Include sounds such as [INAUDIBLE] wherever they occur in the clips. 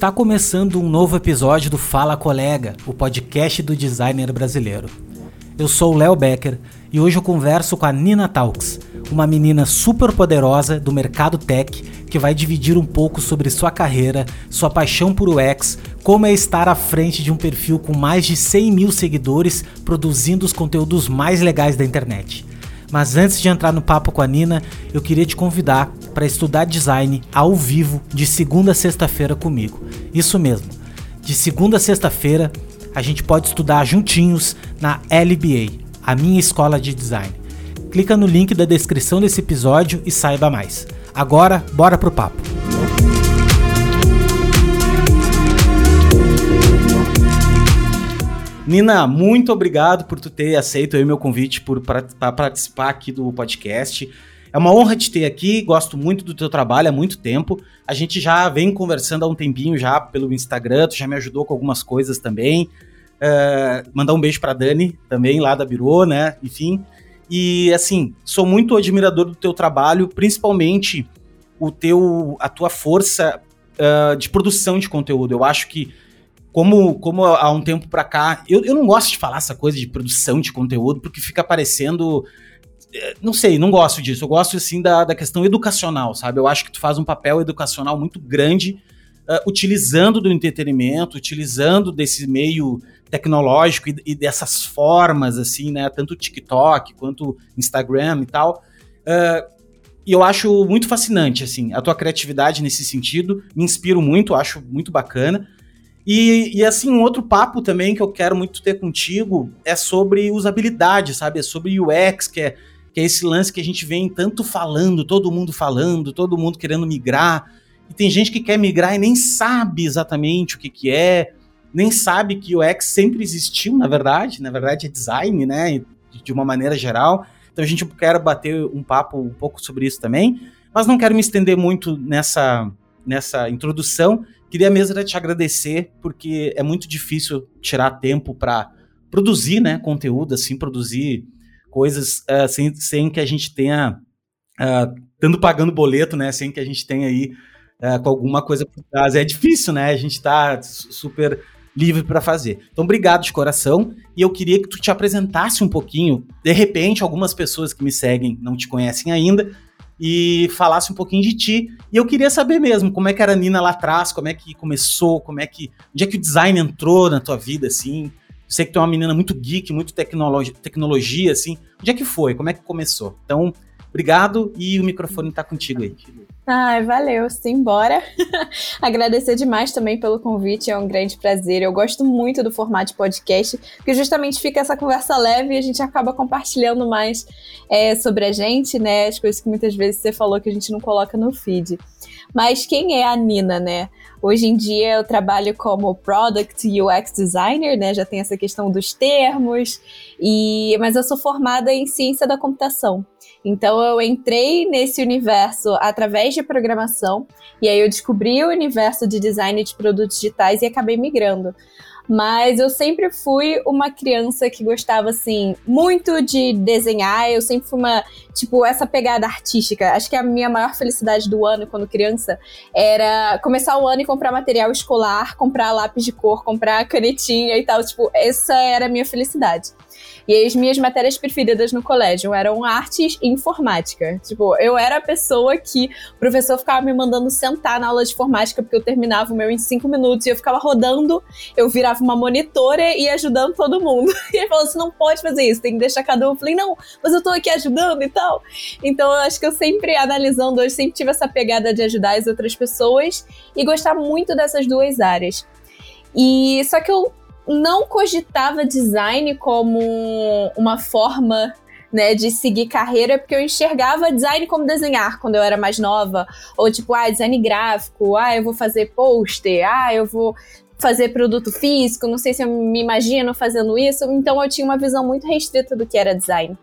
Está começando um novo episódio do Fala Colega, o podcast do designer brasileiro. Eu sou o Léo Becker e hoje eu converso com a Nina Talks, uma menina super poderosa do mercado tech que vai dividir um pouco sobre sua carreira, sua paixão por UX, como é estar à frente de um perfil com mais de 100 mil seguidores produzindo os conteúdos mais legais da internet. Mas antes de entrar no papo com a Nina, eu queria te convidar para estudar design ao vivo de segunda a sexta-feira comigo. Isso mesmo. De segunda a sexta-feira, a gente pode estudar juntinhos na LBA, a minha escola de design. Clica no link da descrição desse episódio e saiba mais. Agora, bora pro papo. Nina, muito obrigado por tu ter aceito o meu convite para participar aqui do podcast. É uma honra te ter aqui, gosto muito do teu trabalho há muito tempo. A gente já vem conversando há um tempinho já pelo Instagram, tu já me ajudou com algumas coisas também. Uh, mandar um beijo para Dani também, lá da Biro, né? Enfim. E assim, sou muito admirador do teu trabalho, principalmente o teu, a tua força uh, de produção de conteúdo. Eu acho que como, como há um tempo pra cá, eu, eu não gosto de falar essa coisa de produção de conteúdo, porque fica parecendo. Eh, não sei, não gosto disso. Eu gosto, assim, da, da questão educacional, sabe? Eu acho que tu faz um papel educacional muito grande, uh, utilizando do entretenimento, utilizando desse meio tecnológico e, e, dessas formas, assim, né? Tanto TikTok quanto Instagram e tal. Uh, e eu acho muito fascinante, assim, a tua criatividade nesse sentido. Me inspiro muito, acho muito bacana. E, e, assim, um outro papo também que eu quero muito ter contigo é sobre usabilidade, sabe? É sobre UX, que é, que é esse lance que a gente vem tanto falando, todo mundo falando, todo mundo querendo migrar. E tem gente que quer migrar e nem sabe exatamente o que, que é, nem sabe que o UX sempre existiu, na verdade. Na verdade, é design, né? De uma maneira geral. Então a gente quer bater um papo um pouco sobre isso também. Mas não quero me estender muito nessa, nessa introdução Queria mesmo te agradecer, porque é muito difícil tirar tempo para produzir né, conteúdo, assim, produzir coisas uh, sem, sem que a gente tenha. Uh, pagando boleto, né? Sem que a gente tenha aí uh, com alguma coisa por trás. É difícil, né? A gente está super livre para fazer. Então, obrigado de coração. E eu queria que tu te apresentasse um pouquinho. De repente, algumas pessoas que me seguem não te conhecem ainda e falasse um pouquinho de ti. E eu queria saber mesmo como é que era a Nina lá atrás, como é que começou, como é que. Onde é que o design entrou na tua vida, assim? Sei que tu é uma menina muito geek, muito tecnologia, tecnologia, assim. Onde é que foi? Como é que começou? Então, obrigado e o microfone tá contigo aí. Ai, valeu, simbora. [LAUGHS] Agradecer demais também pelo convite, é um grande prazer. Eu gosto muito do formato de podcast, porque justamente fica essa conversa leve e a gente acaba compartilhando mais é, sobre a gente, né? As coisas que muitas vezes você falou que a gente não coloca no feed. Mas quem é a Nina, né? Hoje em dia eu trabalho como Product UX Designer, né? Já tem essa questão dos termos, e mas eu sou formada em ciência da computação. Então eu entrei nesse universo através de programação e aí eu descobri o universo de design de produtos digitais e acabei migrando. Mas eu sempre fui uma criança que gostava, assim, muito de desenhar. Eu sempre fui uma, tipo, essa pegada artística. Acho que a minha maior felicidade do ano, quando criança, era começar o ano e comprar material escolar, comprar lápis de cor, comprar canetinha e tal. Tipo, essa era a minha felicidade. E as minhas matérias preferidas no colégio eram artes e informática. Tipo, eu era a pessoa que o professor ficava me mandando sentar na aula de informática porque eu terminava o meu em cinco minutos e eu ficava rodando, eu virava uma monitora e ajudando todo mundo. [LAUGHS] E ele falou: você não pode fazer isso, tem que deixar cada um. Eu falei: não, mas eu tô aqui ajudando e tal. Então eu acho que eu sempre, analisando hoje, sempre tive essa pegada de ajudar as outras pessoas e gostar muito dessas duas áreas. E só que eu não cogitava design como uma forma né, de seguir carreira, porque eu enxergava design como desenhar quando eu era mais nova, ou tipo, ah, design gráfico, ah, eu vou fazer pôster, ah, eu vou fazer produto físico, não sei se eu me imagino fazendo isso, então eu tinha uma visão muito restrita do que era design.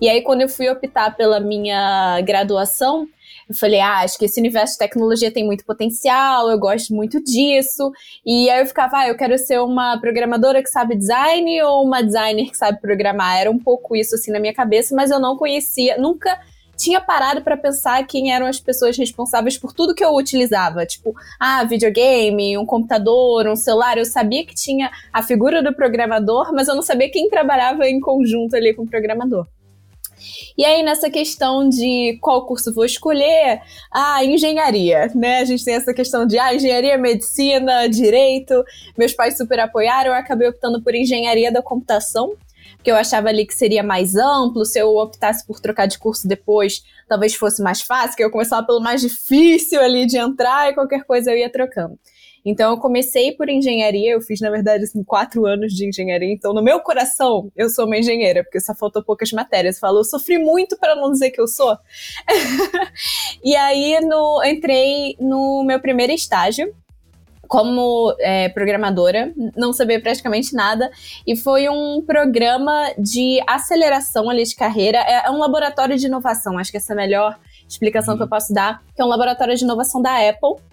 E aí, quando eu fui optar pela minha graduação, eu falei, ah, acho que esse universo de tecnologia tem muito potencial, eu gosto muito disso. E aí eu ficava, ah, eu quero ser uma programadora que sabe design ou uma designer que sabe programar. Era um pouco isso assim na minha cabeça, mas eu não conhecia, nunca tinha parado para pensar quem eram as pessoas responsáveis por tudo que eu utilizava. Tipo, ah, videogame, um computador, um celular. Eu sabia que tinha a figura do programador, mas eu não sabia quem trabalhava em conjunto ali com o programador. E aí, nessa questão de qual curso vou escolher, a engenharia, né? A gente tem essa questão de ah, engenharia, medicina, direito. Meus pais super apoiaram, eu acabei optando por engenharia da computação, porque eu achava ali que seria mais amplo. Se eu optasse por trocar de curso depois, talvez fosse mais fácil, que eu começava pelo mais difícil ali de entrar e qualquer coisa eu ia trocando. Então eu comecei por engenharia, eu fiz, na verdade, assim, quatro anos de engenharia. Então, no meu coração, eu sou uma engenheira, porque só faltou poucas matérias. Eu falo, eu sofri muito para não dizer que eu sou. [LAUGHS] e aí no, entrei no meu primeiro estágio como é, programadora, não sabia praticamente nada, e foi um programa de aceleração ali de carreira, é, é um laboratório de inovação, acho que essa é a melhor explicação que eu posso dar, que é um laboratório de inovação da Apple,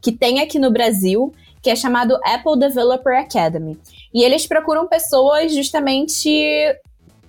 que tem aqui no Brasil, que é chamado Apple Developer Academy. E eles procuram pessoas justamente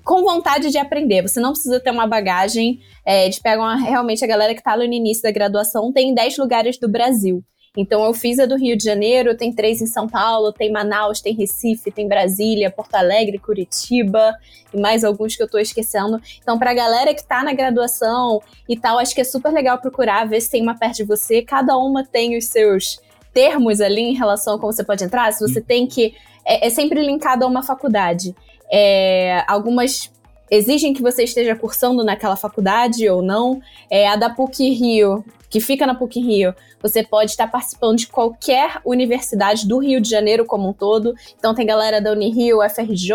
com vontade de aprender. Você não precisa ter uma bagagem. É, eles pegam a, realmente a galera que está no início da graduação. Tem 10 lugares do Brasil. Então eu fiz a do Rio de Janeiro, tem três em São Paulo, tem Manaus, tem Recife, tem Brasília, Porto Alegre, Curitiba e mais alguns que eu tô esquecendo. Então para a galera que tá na graduação e tal, acho que é super legal procurar ver se tem uma perto de você. Cada uma tem os seus termos ali em relação a como você pode entrar. Se você tem que é, é sempre linkado a uma faculdade. É, algumas exigem que você esteja cursando naquela faculdade ou não. É, a da PUC Rio, que fica na PUC Rio, você pode estar participando de qualquer universidade do Rio de Janeiro como um todo. Então tem galera da Unirio, FRJ,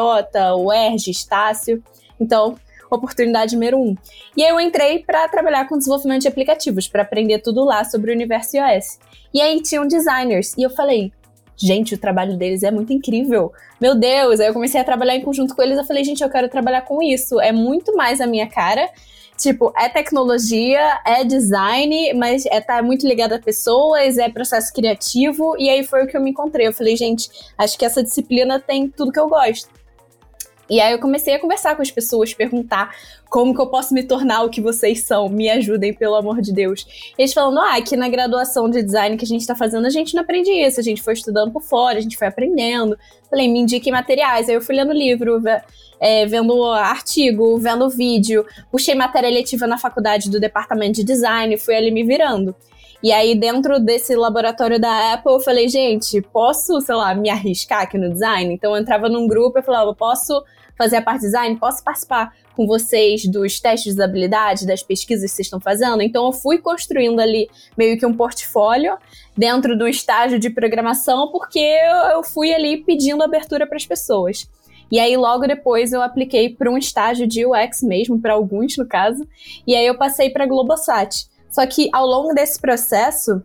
UERJ, Estácio. Então, oportunidade número um. E aí eu entrei para trabalhar com desenvolvimento de aplicativos, para aprender tudo lá sobre o universo iOS. E aí tinham designers, e eu falei, gente, o trabalho deles é muito incrível. Meu Deus, aí eu comecei a trabalhar em conjunto com eles, eu falei, gente, eu quero trabalhar com isso, é muito mais a minha cara. Tipo, é tecnologia, é design, mas é tá muito ligado a pessoas, é processo criativo, e aí foi o que eu me encontrei. Eu falei, gente, acho que essa disciplina tem tudo que eu gosto. E aí eu comecei a conversar com as pessoas, perguntar como que eu posso me tornar o que vocês são, me ajudem, pelo amor de Deus. Eles falando, ah, aqui na graduação de design que a gente tá fazendo, a gente não aprende isso, a gente foi estudando por fora, a gente foi aprendendo. Falei, me indiquem materiais. Aí eu fui lendo livro, é, vendo artigo, vendo vídeo, puxei matéria letiva na faculdade do departamento de design, fui ali me virando. E aí, dentro desse laboratório da Apple, eu falei, gente, posso, sei lá, me arriscar aqui no design? Então, eu entrava num grupo e falava, posso fazer a parte de design? Posso participar com vocês dos testes de habilidade, das pesquisas que vocês estão fazendo? Então, eu fui construindo ali meio que um portfólio dentro do estágio de programação, porque eu fui ali pedindo abertura para as pessoas. E aí, logo depois, eu apliquei para um estágio de UX mesmo, para alguns no caso, e aí eu passei para Globosat. Só que ao longo desse processo,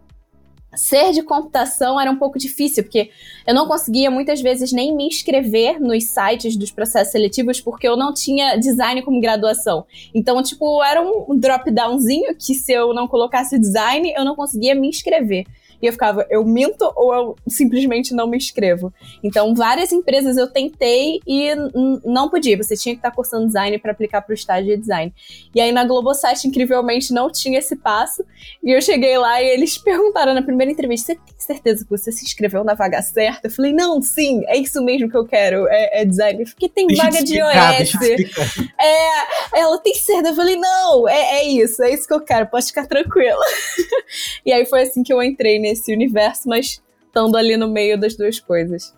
ser de computação era um pouco difícil, porque eu não conseguia muitas vezes nem me inscrever nos sites dos processos seletivos, porque eu não tinha design como graduação. Então, tipo, era um drop-downzinho que se eu não colocasse design, eu não conseguia me inscrever. E eu ficava, eu minto ou eu simplesmente não me inscrevo? Então, várias empresas eu tentei e não podia. Você tinha que estar cursando design para aplicar para o estágio de design. E aí na Globosat, incrivelmente, não tinha esse passo. E eu cheguei lá e eles [LAUGHS] perguntaram na primeira entrevista: Você tem certeza que você se inscreveu na vaga certa? Eu falei: Não, sim, é isso mesmo que eu quero, é, é design. Porque tem deixa vaga de iOS. É, ela tem certeza. Eu falei: Não, é, é isso, é isso que eu quero, pode ficar tranquila. [LAUGHS] e aí foi assim que eu entrei nesse universo, mas estando ali no meio das duas coisas.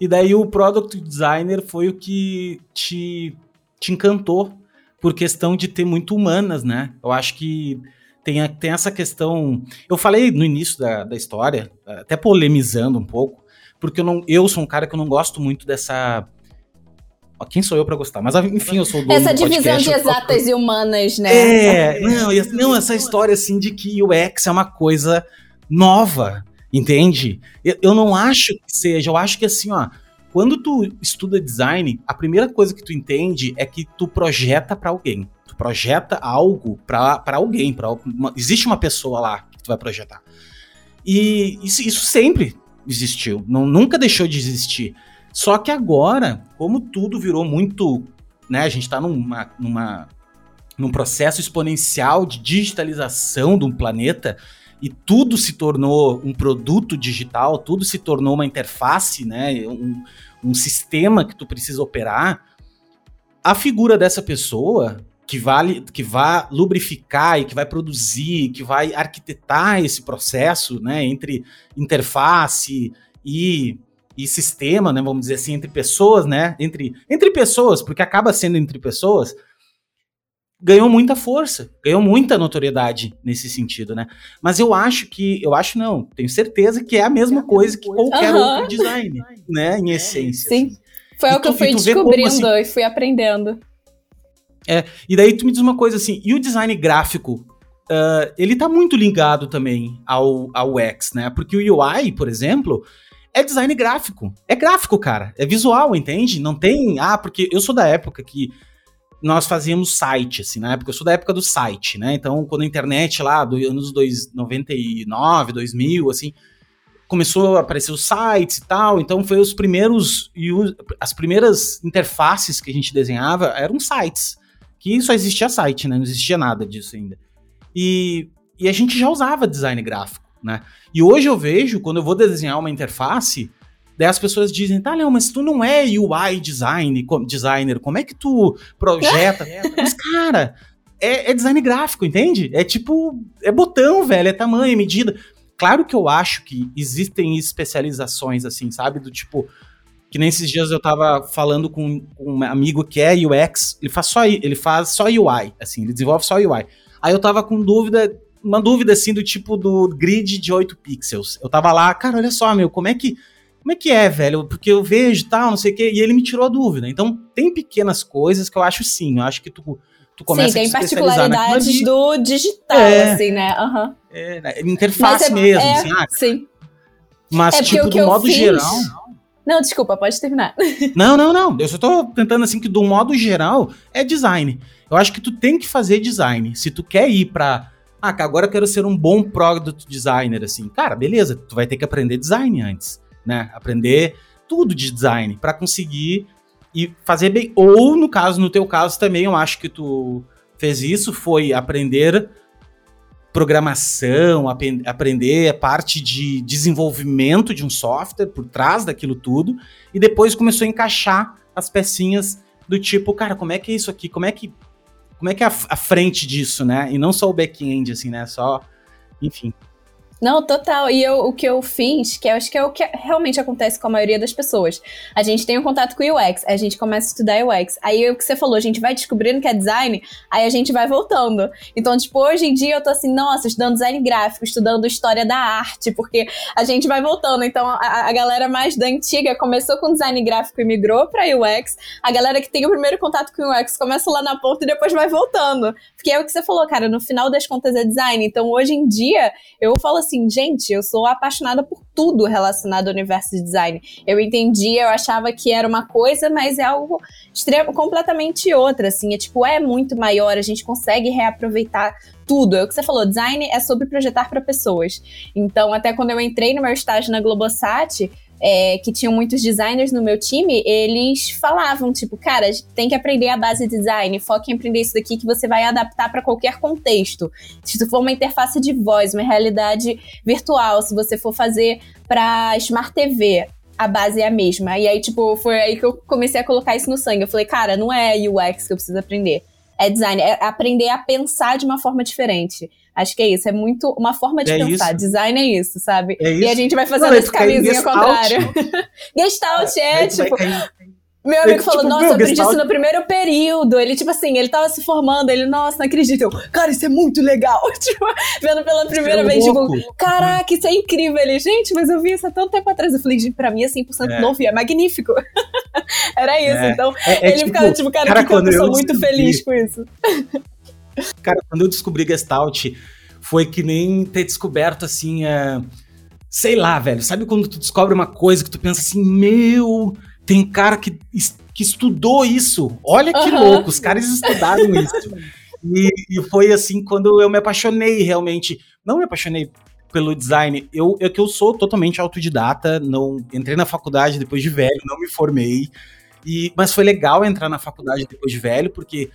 E daí o product designer foi o que te, te encantou por questão de ter muito humanas, né? Eu acho que tem, tem essa questão. Eu falei no início da, da história, até polemizando um pouco, porque eu, não, eu sou um cara que eu não gosto muito dessa. Quem sou eu para gostar? Mas enfim, eu sou do Essa divisão de exatas e humanas, né? É, não, não, essa história assim de que o X é uma coisa nova, entende? Eu, eu não acho que seja, eu acho que assim, ó, quando tu estuda design, a primeira coisa que tu entende é que tu projeta para alguém. Tu projeta algo para alguém, para existe uma pessoa lá que tu vai projetar. E isso, isso sempre existiu, não, nunca deixou de existir. Só que agora, como tudo virou muito, né, a gente tá numa, numa num processo exponencial de digitalização um planeta e tudo se tornou um produto digital, tudo se tornou uma interface, né, um, um sistema que tu precisa operar, a figura dessa pessoa que vai, que vai lubrificar e que vai produzir, que vai arquitetar esse processo, né, entre interface e, e sistema, né, vamos dizer assim, entre pessoas, né, entre, entre pessoas, porque acaba sendo entre pessoas, ganhou muita força, ganhou muita notoriedade nesse sentido, né? Mas eu acho que, eu acho não, tenho certeza que é a mesma coisa que qualquer uhum. outro design, [LAUGHS] né? Em essência. Sim. Assim. Foi o que tu, eu fui descobrindo como, assim, e fui aprendendo. É, e daí tu me diz uma coisa assim, e o design gráfico, uh, ele tá muito ligado também ao, ao X, né? Porque o UI, por exemplo, é design gráfico. É gráfico, cara. É visual, entende? Não tem. Ah, porque eu sou da época que nós fazíamos site, assim, na época, eu sou da época do site, né? Então, quando a internet lá, dos anos 99, 2000, assim, começou a aparecer os sites e tal, então foi os primeiros, as primeiras interfaces que a gente desenhava eram sites, que só existia site, né? Não existia nada disso ainda. E, e a gente já usava design gráfico, né? E hoje eu vejo, quando eu vou desenhar uma interface, Daí as pessoas dizem, tá, Léo, mas tu não é UI design, designer, como é que tu projeta? [LAUGHS] mas, cara, é, é, design gráfico, entende? É tipo, é botão, velho, é tamanho, é medida. Claro que eu acho que existem especializações, assim, sabe? Do tipo, que nesses dias eu tava falando com, com um amigo que é UX, ele faz só, ele faz só UI, assim, ele desenvolve só UI. Aí eu tava com dúvida, uma dúvida assim do tipo do grid de 8 pixels. Eu tava lá, cara, olha só, meu, como é que como é que é, velho? Porque eu vejo tal, não sei o quê, e ele me tirou a dúvida. Então, tem pequenas coisas que eu acho sim, eu acho que tu, tu começa sim, a te particularidades do digital, é, assim, né? Uhum. É, né? interface é, mesmo, assim, ah, Sim. Mas, é tipo, do modo fiz... geral... Não, desculpa, pode terminar. [LAUGHS] Não, não, não. Eu só tô tentando assim que do modo geral é design. Eu acho que tu tem que fazer design. Se tu quer ir pra. Ah, agora eu quero ser um bom product designer, assim. Cara, beleza, tu vai ter que aprender design antes né? Aprender tudo de design para conseguir e fazer bem. Ou, no caso, no teu caso também, eu acho que tu fez isso, foi aprender programação, ap aprender a parte de desenvolvimento de um software por trás daquilo tudo, e depois começou a encaixar as pecinhas do tipo, cara, como é que é isso aqui? Como é que como é que é a, a frente disso, né? E não só o back-end, assim, né? Só, enfim. Não, total. E eu, o que eu fiz, que eu acho que é o que realmente acontece com a maioria das pessoas. A gente tem um contato com o UX, a gente começa a estudar UX. Aí o que você falou, a gente vai descobrindo que é design, aí a gente vai voltando. Então, tipo, hoje em dia eu tô assim, nossa, estudando design gráfico, estudando história da arte, porque a gente vai voltando. Então, a, a galera mais da antiga começou com design gráfico e migrou pra UX. A galera que tem o primeiro contato com o UX começa lá na ponta e depois vai voltando. Porque é o que você falou, cara, no final das contas é design. Então, hoje em dia, eu falo assim, gente, eu sou apaixonada por tudo relacionado ao universo de design. Eu entendi, eu achava que era uma coisa, mas é algo extremo, completamente outra, assim. É tipo, é muito maior, a gente consegue reaproveitar tudo. É o que você falou, design é sobre projetar para pessoas. Então, até quando eu entrei no meu estágio na Globosat, é, que tinham muitos designers no meu time, eles falavam, tipo, cara, tem que aprender a base de design, foca em aprender isso daqui que você vai adaptar para qualquer contexto. Se for uma interface de voz, uma realidade virtual, se você for fazer para Smart TV, a base é a mesma. E aí, tipo, foi aí que eu comecei a colocar isso no sangue. Eu falei, cara, não é UX que eu preciso aprender. É design, é aprender a pensar de uma forma diferente. Acho que é isso, é muito uma forma de é pensar. Isso. Design é isso, sabe? É isso. E a gente vai fazendo Não, esse caminhozinho ao contrário. [LAUGHS] Gestalt é, é tipo. Meu amigo falou, tipo, nossa, eu aprendi isso no primeiro período. Ele, tipo assim, ele tava se formando, ele, nossa, não acredito. Eu, cara, isso é muito legal. [LAUGHS] Tipo, vendo pela primeira vez, tipo, caraca, isso é incrível. Ele, gente, mas eu vi isso há tanto tempo atrás. Eu falei, gente, pra mim é 100% é. novo e é magnífico. [LAUGHS] Era isso. É. Então, é, é ele tipo, ficava, tipo, cara, cara que eu sou muito feliz com isso. Cara, quando eu descobri Gestalt, foi que nem ter descoberto, assim, é... sei lá, velho. Sabe quando tu descobre uma coisa que tu pensa assim, meu, tem cara que, que estudou isso. Olha que uhum. louco, os caras estudaram isso. E, e, foi assim quando eu me apaixonei realmente. Não me apaixonei pelo design. Eu, é que eu sou totalmente autodidata, não entrei na faculdade depois de velho, não me formei. E, mas foi legal entrar na faculdade depois de velho, porque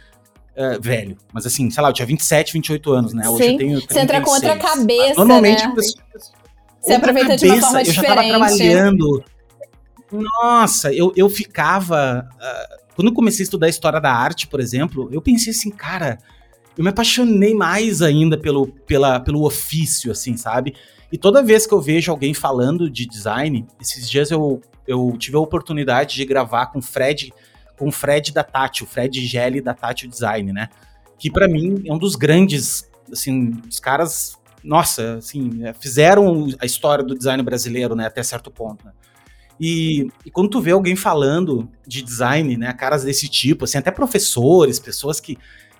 uh, velho. Mas assim, sei lá, eu tinha 27, 28 anos, né? Hoje Sim. eu tenho 36. Você entra com outra cabeça, Normalmente, né? Você aproveita cabeça, de uma forma diferente. Eu já tava trabalhando. Nossa, eu, eu ficava... Uh, quando eu comecei a estudar história da arte, por exemplo, eu pensei assim, cara, eu me apaixonei mais ainda pelo, pela, pelo ofício, assim, sabe? E toda vez que eu vejo alguém falando de design, esses dias eu, eu tive a oportunidade de gravar com o Fred com o Fred da Tati, o Fred Gelli da Tati Design, né? Que para mim é um dos grandes, assim, os caras, nossa, assim, é, fizeram a história do design brasileiro, né, até certo ponto, né? E, e, quando tu vê alguém falando de design, né, caras desse tipo, assim, até professores, pessoas que,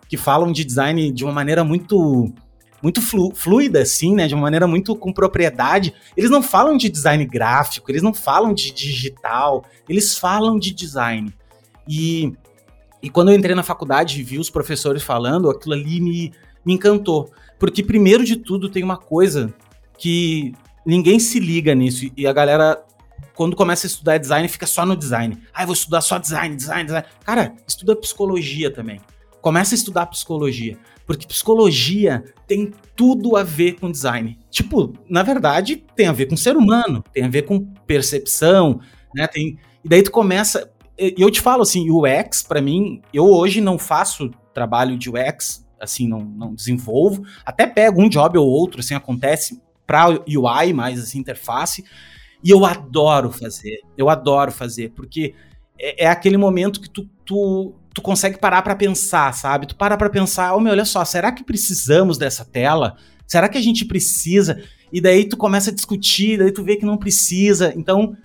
que falam de design de uma maneira muito muito flu, fluida, assim, né, de uma maneira muito com propriedade, eles não falam de design gráfico, eles não falam de digital, eles falam de design. E, e quando eu entrei na faculdade e vi os professores falando, aquilo ali me, me encantou. Porque, primeiro de tudo, tem uma coisa que ninguém se liga nisso. E a galera, quando começa a estudar design, fica só no design. Ah, vou estudar só design, design, design. Cara, estuda psicologia também. Começa a estudar psicologia. Porque psicologia tem tudo a ver com design. Tipo, na verdade, tem a ver com ser humano, tem a ver com percepção, né? Tem, e daí tu começa. Eu te falo assim, UX, para mim, eu hoje não faço trabalho de UX, assim, não, não desenvolvo. Até pego um job ou outro, assim, acontece para UI, mais assim, interface. E eu adoro fazer, eu adoro fazer, porque é, é aquele momento que tu, tu, tu consegue parar para pensar, sabe? Tu para para pensar, oh, meu, olha só, será que precisamos dessa tela? Será que a gente precisa? E daí tu começa a discutir, daí tu vê que não precisa. Então,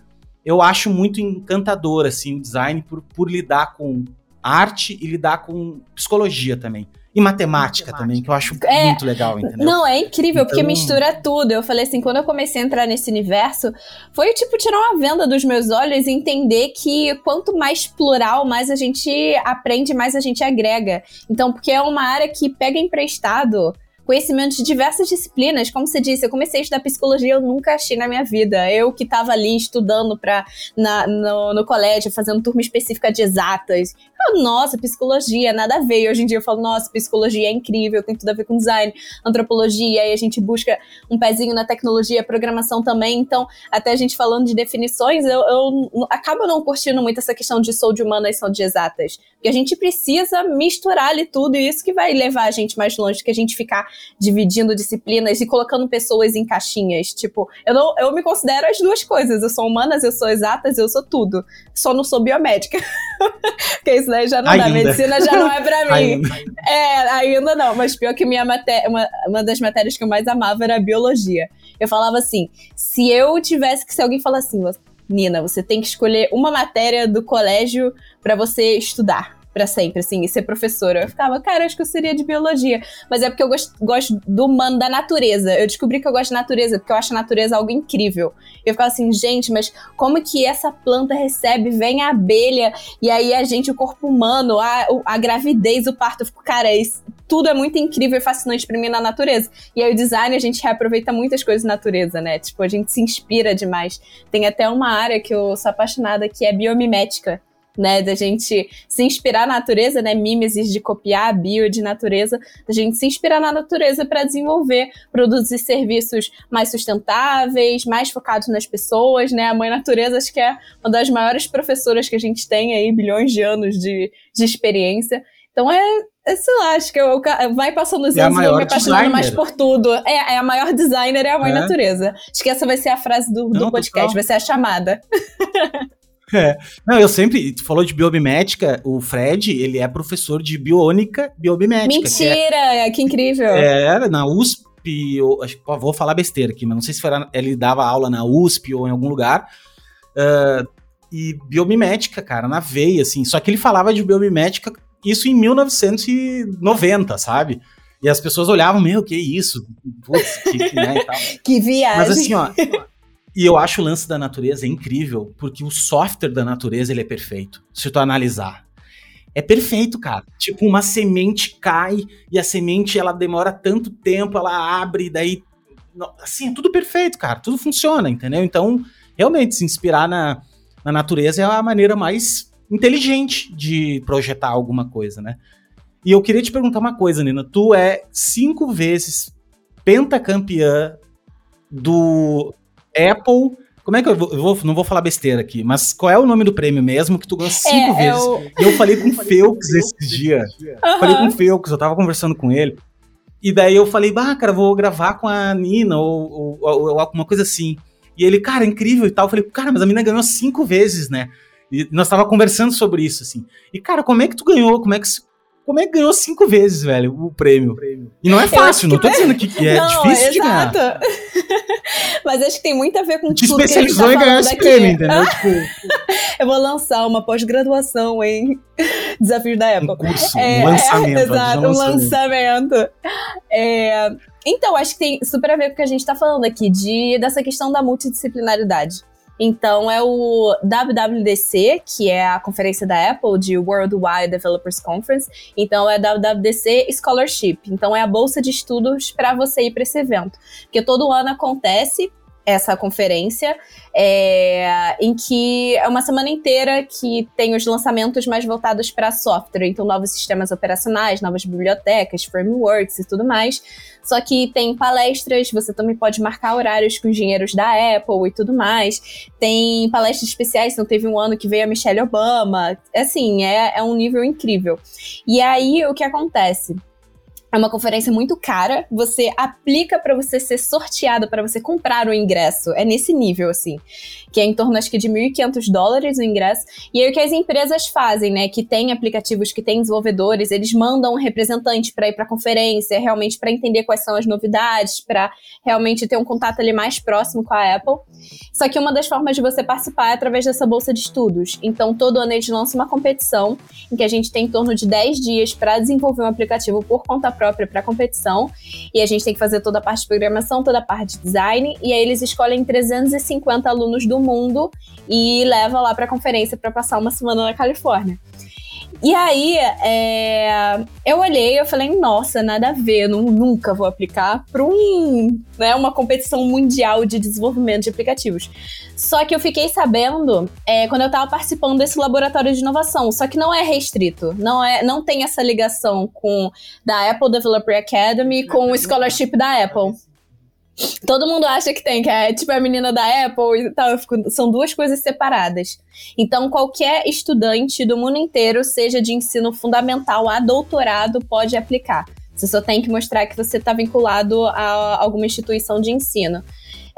eu acho muito encantador assim o design por, por lidar com arte e lidar com psicologia também. E matemática, matemática. também, que eu acho é, muito legal, entendeu? Não, é incrível, então... porque mistura tudo. Eu falei assim, quando eu comecei a entrar nesse universo, foi tipo tirar uma venda dos meus olhos e entender que quanto mais plural, mais a gente aprende, mais a gente agrega. Então, porque é uma área que pega emprestado conhecimento de diversas disciplinas. Como você disse, eu comecei a estudar psicologia, eu nunca achei na minha vida. Eu que estava ali estudando pra, na, no, no colégio, fazendo turma específica de exatas. Eu, nossa, psicologia, nada a ver. E hoje em dia eu falo, nossa, psicologia é incrível, tem tudo a ver com design, antropologia, aí a gente busca um pezinho na tecnologia, programação também. Então, até a gente falando de definições, eu, eu acabo não curtindo muito essa questão de sou de humanas, são de exatas. Porque a gente precisa misturar ali tudo, e isso que vai levar a gente mais longe, que a gente ficar dividindo disciplinas e colocando pessoas em caixinhas. Tipo, eu, não, eu me considero as duas coisas. Eu sou humanas, eu sou exatas, eu sou tudo. Só não sou biomédica. [LAUGHS] Porque isso daí já não ainda. dá. Medicina já não é pra [LAUGHS] mim. Ainda. É, ainda não. Mas pior que minha matéria, uma, uma das matérias que eu mais amava era a biologia. Eu falava assim: se eu tivesse que, se alguém falar assim, Nina, você tem que escolher uma matéria do colégio para você estudar para sempre, assim, e ser professora. Eu ficava, cara, acho que eu seria de biologia. Mas é porque eu gosto, gosto do humano, da natureza. Eu descobri que eu gosto de natureza, porque eu acho a natureza algo incrível. Eu ficava assim, gente, mas como que essa planta recebe? Vem a abelha, e aí a gente, o corpo humano, a, a gravidez, o parto. Eu fico, cara, isso, tudo é muito incrível e fascinante pra mim na natureza. E aí o design, a gente reaproveita muitas coisas da natureza, né? Tipo, a gente se inspira demais. Tem até uma área que eu sou apaixonada, que é biomimética né, da gente se inspirar na natureza, né, mimesis de copiar a bio de natureza, da gente se inspirar na natureza para desenvolver produtos e serviços mais sustentáveis, mais focados nas pessoas, né, a mãe natureza acho que é uma das maiores professoras que a gente tem aí, bilhões de anos de, de experiência, então é, é, sei lá, acho que eu, vai passando os é anos e eu me apaixonando designer. mais por tudo. É, é a maior designer, é a mãe é. natureza. Acho que essa vai ser a frase do, do Não, podcast, vai ser a chamada. [LAUGHS] É. Não, eu sempre. Tu falou de biomimética, o Fred, ele é professor de biônica biomimética. Mentira! Que, é, que incrível! É, na USP. Eu, vou falar besteira aqui, mas não sei se era, ele dava aula na USP ou em algum lugar. Uh, e biomimética, cara, na veia, assim. Só que ele falava de biomimética, isso em 1990, sabe? E as pessoas olhavam, meu, que isso? Putz, que, que, né, [LAUGHS] que viagem. Mas assim, ó. [LAUGHS] E eu acho o lance da natureza incrível, porque o software da natureza ele é perfeito, se tu analisar. É perfeito, cara. Tipo, uma semente cai e a semente ela demora tanto tempo, ela abre, daí. Assim, é tudo perfeito, cara. Tudo funciona, entendeu? Então, realmente, se inspirar na, na natureza é a maneira mais inteligente de projetar alguma coisa, né? E eu queria te perguntar uma coisa, Nina. Tu é cinco vezes pentacampeã do Apple. Como é que eu vou, eu vou, Não vou falar besteira aqui, mas qual é o nome do prêmio mesmo que tu ganhou cinco é, vezes? É o... E eu falei com o [LAUGHS] Felix esse dia. Uhum. Falei com o Felix, eu tava conversando com ele. E daí eu falei, bah, cara, vou gravar com a Nina ou, ou, ou alguma coisa assim. E ele, cara, incrível e tal. Eu falei, cara, mas a mina ganhou cinco vezes, né? E nós tava conversando sobre isso, assim. E, cara, como é que tu ganhou? Como é que, como é que ganhou cinco vezes, velho, o prêmio? O prêmio. E não é fácil, não tô dizendo que, que é [LAUGHS] não, difícil de ganhar. Mas acho que tem muito a ver com Te tudo especializou que a gente tá em ganhar esse prêmio, entendeu? tipo... [LAUGHS] Eu vou lançar uma pós-graduação em [LAUGHS] Desafios da Apple. Um curso, é, um lançamento. É, exato, um lançamento. É, então, acho que tem super a ver com o que a gente está falando aqui, de, dessa questão da multidisciplinaridade. Então é o WWDC, que é a conferência da Apple de Worldwide Developers Conference. Então é WWDC Scholarship. Então é a bolsa de estudos para você ir para esse evento, porque todo ano acontece essa conferência, é, em que é uma semana inteira que tem os lançamentos mais voltados para software, então novos sistemas operacionais, novas bibliotecas, frameworks e tudo mais. Só que tem palestras, você também pode marcar horários com engenheiros da Apple e tudo mais. Tem palestras especiais, então teve um ano que veio a Michelle Obama. Assim, é, é um nível incrível. E aí, o que acontece? É uma conferência muito cara. Você aplica para você ser sorteado, para você comprar o ingresso. É nesse nível, assim. Que é em torno, acho que, de 1.500 dólares o ingresso. E aí o que as empresas fazem, né? Que tem aplicativos, que tem desenvolvedores, eles mandam um representante para ir para a conferência, realmente para entender quais são as novidades, para realmente ter um contato ali mais próximo com a Apple. Só que uma das formas de você participar é através dessa bolsa de estudos. Então, todo ano eles lançam uma competição em que a gente tem em torno de 10 dias para desenvolver um aplicativo por conta própria própria para competição. E a gente tem que fazer toda a parte de programação, toda a parte de design. E aí eles escolhem 350 alunos do mundo e levam lá para a conferência para passar uma semana na Califórnia. E aí, é, eu olhei e eu falei, nossa, nada a ver, eu nunca vou aplicar para um, né, uma competição mundial de desenvolvimento de aplicativos. Só que eu fiquei sabendo é, quando eu estava participando desse laboratório de inovação, só que não é restrito, não é, não tem essa ligação com da Apple Developer Academy com o scholarship da Apple. Todo mundo acha que tem, que é tipo a menina da Apple e tal. Fico, são duas coisas separadas. Então, qualquer estudante do mundo inteiro, seja de ensino fundamental a doutorado, pode aplicar. Você só tem que mostrar que você está vinculado a alguma instituição de ensino.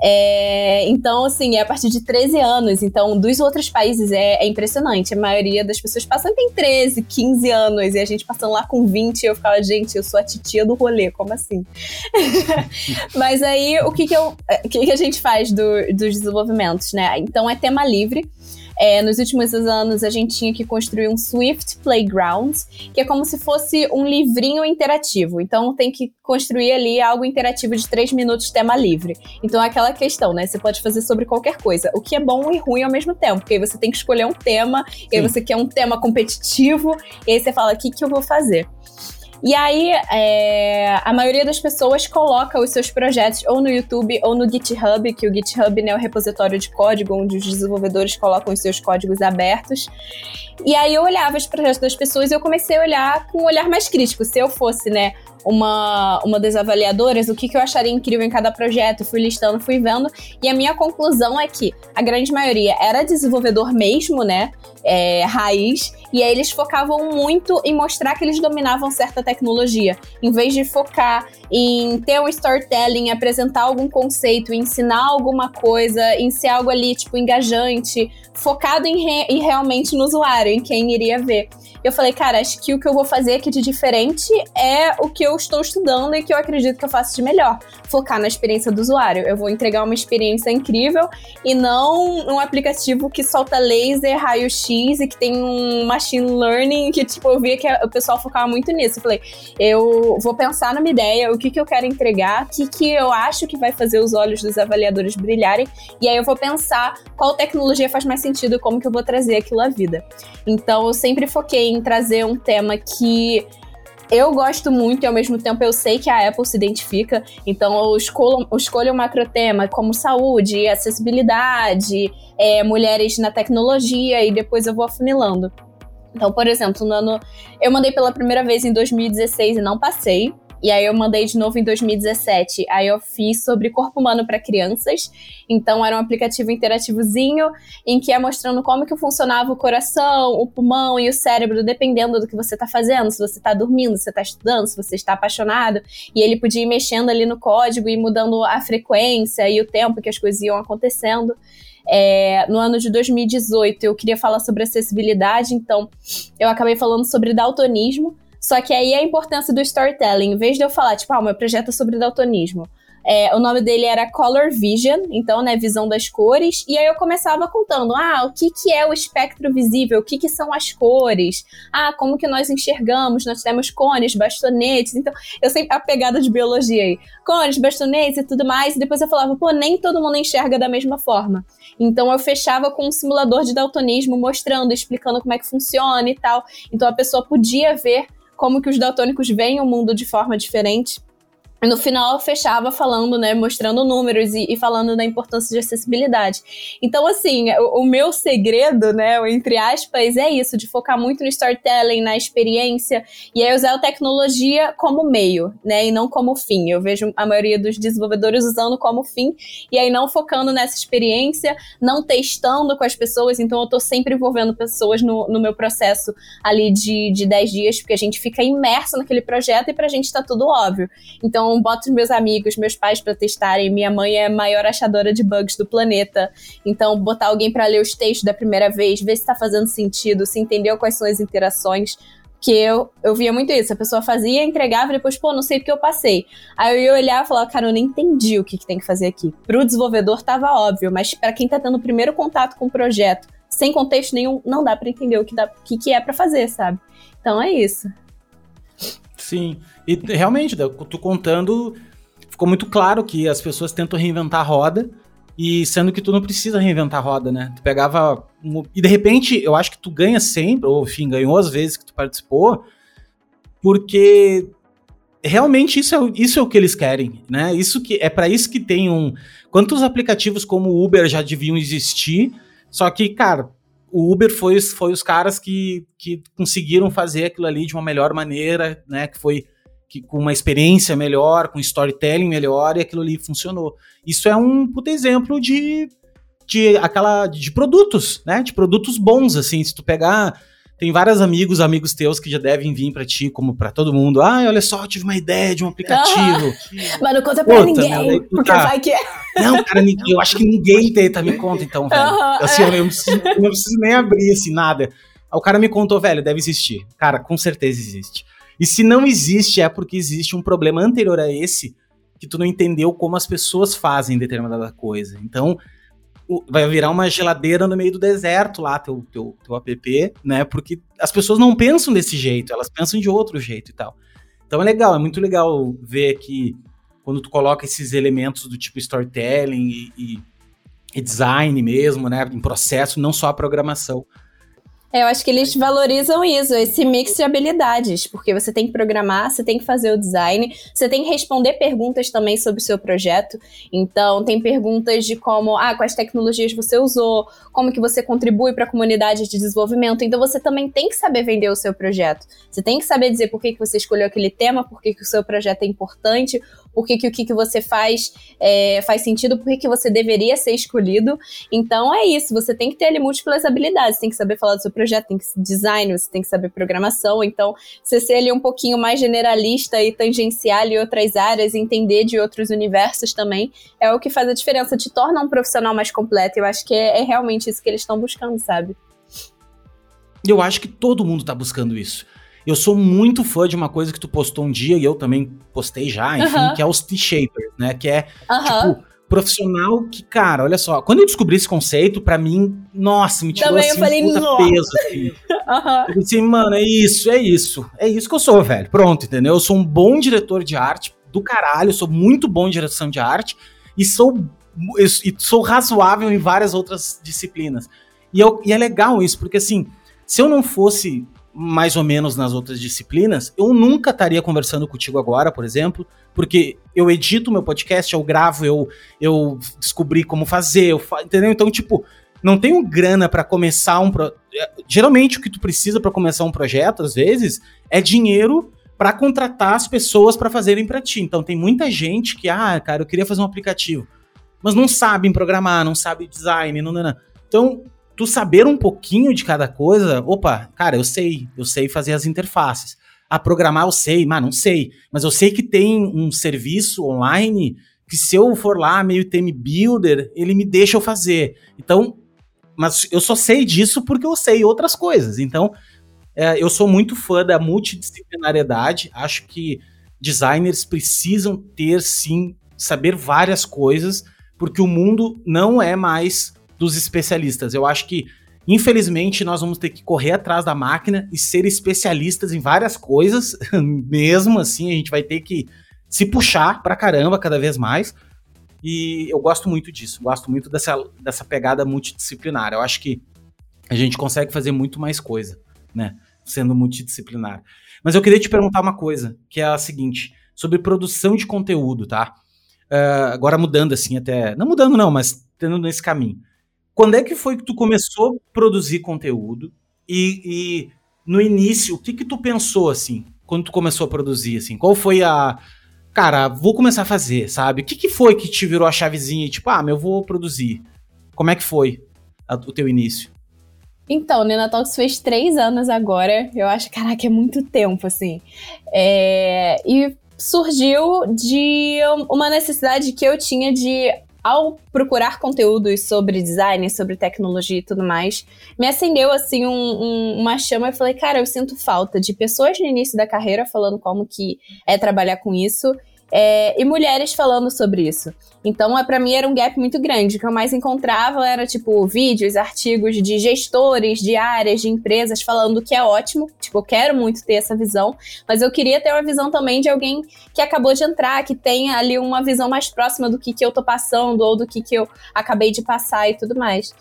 É, então, assim, é a partir de 13 anos. Então, dos outros países é, é, impressionante. A maioria das pessoas passam tem 13, 15 anos. E a gente passando lá com 20, eu ficava, gente, eu sou a titia do rolê, como assim? [LAUGHS] Mas aí, o que, que, eu, o que, que a gente faz do, dos desenvolvimentos, né? Então, é tema livre. É, nos últimos anos a gente tinha que construir um Swift Playground, que é como se fosse um livrinho interativo. Então tem que construir ali algo interativo de três minutos, tema livre. Então é aquela questão, né? Você pode fazer sobre qualquer coisa, o que é bom e ruim ao mesmo tempo, porque aí você tem que escolher um tema, Sim. e aí você quer um tema competitivo, e aí você fala, o que, que eu vou fazer? E aí, é, a maioria das pessoas coloca os seus projetos ou no YouTube ou no GitHub, que o GitHub né, é o repositório de código onde os desenvolvedores colocam os seus códigos abertos. E aí eu olhava os projetos das pessoas e eu comecei a olhar com um olhar mais crítico. Se eu fosse, né, uma, uma das avaliadoras o que, que eu acharia incrível em cada projeto, fui listando, fui vendo, e a minha conclusão é que a grande maioria era desenvolvedor mesmo, né? É, raiz, e aí eles focavam muito em mostrar que eles dominavam certa tecnologia, em vez de focar em ter um storytelling, apresentar algum conceito, ensinar alguma coisa, em ser algo ali, tipo, engajante, focado em, re em realmente no usuário, em quem iria ver. Eu falei, cara, acho que o que eu vou fazer aqui de diferente é o que eu estou estudando e que eu acredito que eu faço de melhor. Focar na experiência do usuário. Eu vou entregar uma experiência incrível e não um aplicativo que solta laser, raio-x e que tem um machine learning que, tipo, eu via que o pessoal focava muito nisso. Eu falei, eu vou pensar na minha ideia, o que, que eu quero entregar, o que, que eu acho que vai fazer os olhos dos avaliadores brilharem, e aí eu vou pensar qual tecnologia faz mais sentido, como que eu vou trazer aquilo à vida. Então, eu sempre foquei em trazer um tema que eu gosto muito e ao mesmo tempo eu sei que a Apple se identifica. Então eu escolho, eu escolho um macrotema como saúde, acessibilidade, é, mulheres na tecnologia e depois eu vou afunilando. Então, por exemplo, no ano. Eu mandei pela primeira vez em 2016 e não passei. E aí eu mandei de novo em 2017. Aí eu fiz sobre corpo humano para crianças. Então era um aplicativo interativozinho em que ia mostrando como que funcionava o coração, o pulmão e o cérebro, dependendo do que você está fazendo, se você está dormindo, se você está estudando, se você está apaixonado. E ele podia ir mexendo ali no código e mudando a frequência e o tempo que as coisas iam acontecendo. É, no ano de 2018 eu queria falar sobre acessibilidade, então eu acabei falando sobre daltonismo. Só que aí a importância do storytelling, em vez de eu falar, tipo, ah, o meu projeto é sobre daltonismo. É, o nome dele era Color Vision, então, né, visão das cores. E aí eu começava contando, ah, o que, que é o espectro visível, o que, que são as cores, ah, como que nós enxergamos, nós temos cones, bastonetes. Então, eu sempre, a pegada de biologia aí, cones, bastonetes e tudo mais. E depois eu falava, pô, nem todo mundo enxerga da mesma forma. Então eu fechava com um simulador de daltonismo, mostrando, explicando como é que funciona e tal. Então a pessoa podia ver como que os daltônicos veem o mundo de forma diferente. No final, fechava falando, né, mostrando números e, e, falando da importância de acessibilidade. Então, assim, o, o, meu segredo, né, entre aspas, é isso, de focar muito no storytelling, na experiência, e aí usar a tecnologia como meio, né, e não como fim. Eu vejo a maioria dos desenvolvedores usando como fim, e aí não focando nessa experiência, não testando com as pessoas, então eu tô sempre envolvendo pessoas no, no meu processo ali de, de 10 dias, porque a gente fica imerso naquele projeto e pra gente tá tudo óbvio. Então, então, boto meus amigos, meus pais para testarem. Minha mãe é a maior achadora de bugs do planeta. Então, botar alguém para ler os textos da primeira vez, ver se tá fazendo sentido, se entendeu quais são as interações. Que eu, eu via muito isso. A pessoa fazia, entregava, e depois, pô, não sei porque eu passei. Aí eu ia olhar e falar, cara, eu nem entendi o que, que tem que fazer aqui. Pro desenvolvedor tava óbvio, mas para quem tá tendo o primeiro contato com o projeto, sem contexto nenhum, não dá para entender o que, dá, o que, que é para fazer, sabe? Então é isso. Sim. E realmente, tu contando, ficou muito claro que as pessoas tentam reinventar a roda, e sendo que tu não precisa reinventar a roda, né? Tu pegava. Um, e de repente, eu acho que tu ganha sempre, ou enfim, ganhou as vezes que tu participou, porque realmente isso é, isso é o que eles querem, né? Isso que é para isso que tem um. Quantos aplicativos como o Uber já deviam existir? Só que, cara, o Uber foi, foi os caras que, que conseguiram fazer aquilo ali de uma melhor maneira, né? Que foi que, com uma experiência melhor, com storytelling melhor, e aquilo ali funcionou. Isso é um puta exemplo de, de aquela de produtos, né? De produtos bons, assim. Se tu pegar tem vários amigos, amigos teus que já devem vir para ti, como para todo mundo. Ah, olha só, tive uma ideia de um aplicativo. Mas não conta pra Puta, ninguém, porque tá. vai que é. Não, cara, ninguém, eu acho que ninguém tenta, me conta então, velho. assim, é. eu, não preciso, eu não preciso nem abrir, assim, nada. Aí o cara me contou, velho, deve existir. Cara, com certeza existe. E se não existe, é porque existe um problema anterior a esse que tu não entendeu como as pessoas fazem determinada coisa. Então, vai virar uma geladeira no meio do deserto lá, teu, teu, teu app, né? Porque as pessoas não pensam desse jeito, elas pensam de outro jeito e tal. Então é legal, é muito legal ver que quando tu coloca esses elementos do tipo storytelling e, e, e design mesmo, né? Em processo, não só a programação. É, eu acho que eles valorizam isso, esse mix de habilidades, porque você tem que programar, você tem que fazer o design, você tem que responder perguntas também sobre o seu projeto. Então, tem perguntas de como, ah, quais tecnologias você usou, como que você contribui para a comunidade de desenvolvimento. Então, você também tem que saber vender o seu projeto. Você tem que saber dizer por que, que você escolheu aquele tema, por que, que o seu projeto é importante, por que, que o que, que você faz é, faz sentido, por que, que você deveria ser escolhido. Então é isso, você tem que ter ali múltiplas habilidades, você tem que saber falar do seu projeto, tem que design, você tem que saber programação. Então, você ser ali um pouquinho mais generalista e tangencial em outras áreas, entender de outros universos também, é o que faz a diferença, te torna um profissional mais completo. Eu acho que é, é realmente isso que eles estão buscando, sabe? Eu acho que todo mundo está buscando isso. Eu sou muito fã de uma coisa que tu postou um dia e eu também postei já, enfim, que é os T-Shapers, né? Que é, tipo, profissional que, cara, olha só, quando eu descobri esse conceito, para mim, nossa, me tirou Também assim, eu falei, puta peso, assim. [LAUGHS] uhum. Eu disse, mano, é isso, é isso. É isso que eu sou, velho. Pronto, entendeu? Eu sou um bom diretor de arte do caralho, sou muito bom em direção de arte e sou, eu, e sou razoável em várias outras disciplinas. E, eu, e é legal isso, porque assim, se eu não fosse mais ou menos nas outras disciplinas, eu nunca estaria conversando contigo agora, por exemplo, porque eu edito meu podcast, eu gravo, eu, eu descobri como fazer, eu fa... entendeu? Então, tipo, não tenho grana para começar um pro... É, geralmente o que tu precisa para começar um projeto às vezes é dinheiro para contratar as pessoas para fazerem para ti. Então tem muita gente que, ah, cara, eu queria fazer um aplicativo, mas não sabem programar, não sabe design, não, não, não. Então, tu saber um pouquinho de cada coisa, opa, cara, eu sei, eu sei fazer as interfaces. A programar eu sei, mas não sei. Mas eu sei que tem um serviço online que se eu for lá meio time builder, ele me deixa eu fazer. Então, mas eu só sei disso porque eu sei outras coisas. Então, é, eu sou muito fã da multidisciplinariedade. Acho que designers precisam ter, sim, saber várias coisas, porque o mundo não é mais dos especialistas. Eu acho que, infelizmente, nós vamos ter que correr atrás da máquina e ser especialistas em várias coisas. [LAUGHS] Mesmo assim, a gente vai ter que se puxar pra caramba cada vez mais. E eu gosto muito disso, gosto muito dessa, dessa pegada multidisciplinar. Eu acho que a gente consegue fazer muito mais coisa, né? sendo multidisciplinar. Mas eu queria te perguntar uma coisa, que é a seguinte, sobre produção de conteúdo, tá? Uh, agora mudando assim até, não mudando não, mas tendo nesse caminho. Quando é que foi que tu começou a produzir conteúdo e, e no início, o que que tu pensou assim, quando tu começou a produzir assim? Qual foi a cara, vou começar a fazer, sabe? O que que foi que te virou a chavezinha e tipo, ah, meu, eu vou produzir? Como é que foi a, o teu início? Então, Nena Talks fez três anos agora. Eu acho, caraca, é muito tempo, assim. É... E surgiu de uma necessidade que eu tinha de, ao procurar conteúdos sobre design, sobre tecnologia e tudo mais, me acendeu, assim, um, um, uma chama. Eu falei, cara, eu sinto falta de pessoas no início da carreira falando como que é trabalhar com isso é, e mulheres falando sobre isso. Então, é, para mim, era um gap muito grande. O que eu mais encontrava era, tipo, vídeos, artigos de gestores de áreas, de empresas, falando que é ótimo. Tipo, eu quero muito ter essa visão, mas eu queria ter uma visão também de alguém que acabou de entrar, que tenha ali uma visão mais próxima do que, que eu tô passando ou do que, que eu acabei de passar e tudo mais.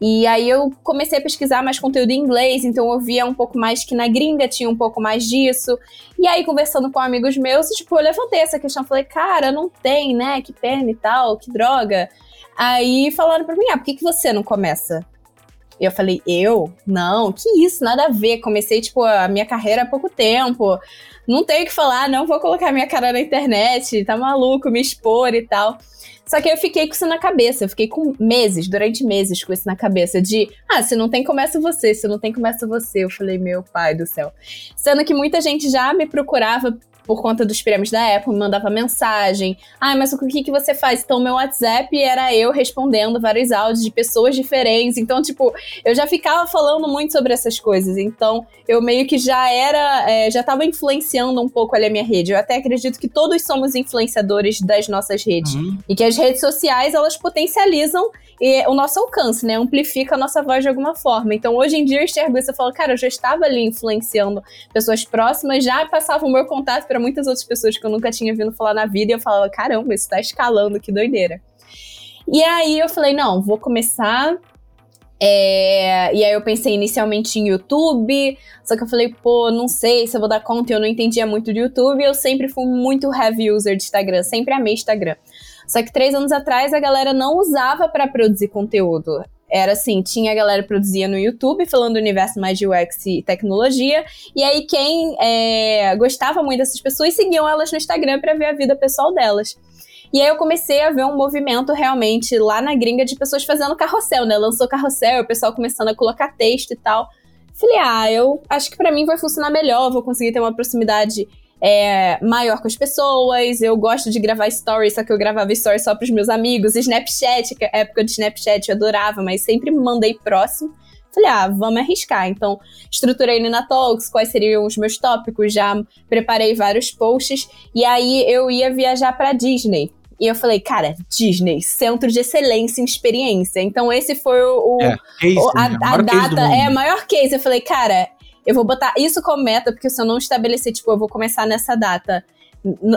E aí eu comecei a pesquisar mais conteúdo em inglês, então eu via um pouco mais que na gringa tinha um pouco mais disso. E aí, conversando com amigos meus, tipo, eu levantei essa questão, falei, cara, não tem, né? Que pena e tal, que droga. Aí falaram pra mim, ah, por que, que você não começa? E eu falei, eu? Não, que isso, nada a ver. Comecei, tipo, a minha carreira há pouco tempo. Não tenho o que falar, não vou colocar minha cara na internet, tá maluco, me expor e tal. Só que eu fiquei com isso na cabeça. Eu fiquei com meses, durante meses, com isso na cabeça. De, ah, se não tem, começa você. Se não tem, começa você. Eu falei, meu pai do céu. Sendo que muita gente já me procurava por conta dos prêmios da Apple, me mandava mensagem. Ah, mas o que, que você faz? Então, meu WhatsApp era eu respondendo vários áudios de pessoas diferentes. Então, tipo, eu já ficava falando muito sobre essas coisas. Então, eu meio que já era, é, já estava influenciando um pouco ali a minha rede. Eu até acredito que todos somos influenciadores das nossas redes. Uhum. E que as redes sociais, elas potencializam o nosso alcance, né? Amplifica a nossa voz de alguma forma. Então, hoje em dia, eu enxergo isso. Eu falo, cara, eu já estava ali influenciando pessoas próximas, já passava o meu contato para muitas outras pessoas que eu nunca tinha vindo falar na vida. E eu falava, caramba, isso tá escalando, que doideira. E aí eu falei, não, vou começar é, e aí eu pensei inicialmente em YouTube, só que eu falei, pô, não sei se eu vou dar conta, eu não entendia muito de YouTube, eu sempre fui muito heavy user de Instagram, sempre amei Instagram. Só que três anos atrás a galera não usava para produzir conteúdo. Era assim, tinha a galera produzia no YouTube, falando do universo mais de UX e tecnologia, e aí quem é, gostava muito dessas pessoas seguiam elas no Instagram para ver a vida pessoal delas. E aí eu comecei a ver um movimento realmente lá na gringa de pessoas fazendo carrossel, né? Lançou carrossel, o pessoal começando a colocar texto e tal. Falei, ah, eu acho que para mim vai funcionar melhor, vou conseguir ter uma proximidade é, maior com as pessoas. Eu gosto de gravar stories, só que eu gravava stories só pros meus amigos. Snapchat, que é época de Snapchat eu adorava, mas sempre mandei próximo. Falei, ah, vamos arriscar. Então, estruturei no Talks, quais seriam os meus tópicos, já preparei vários posts. E aí eu ia viajar para Disney. E eu falei, cara, Disney, centro de excelência em experiência. Então, esse foi o. o, é, case, o a, né? a data, é a maior case. Eu falei, cara, eu vou botar isso como meta, porque se eu não estabelecer, tipo, eu vou começar nessa data.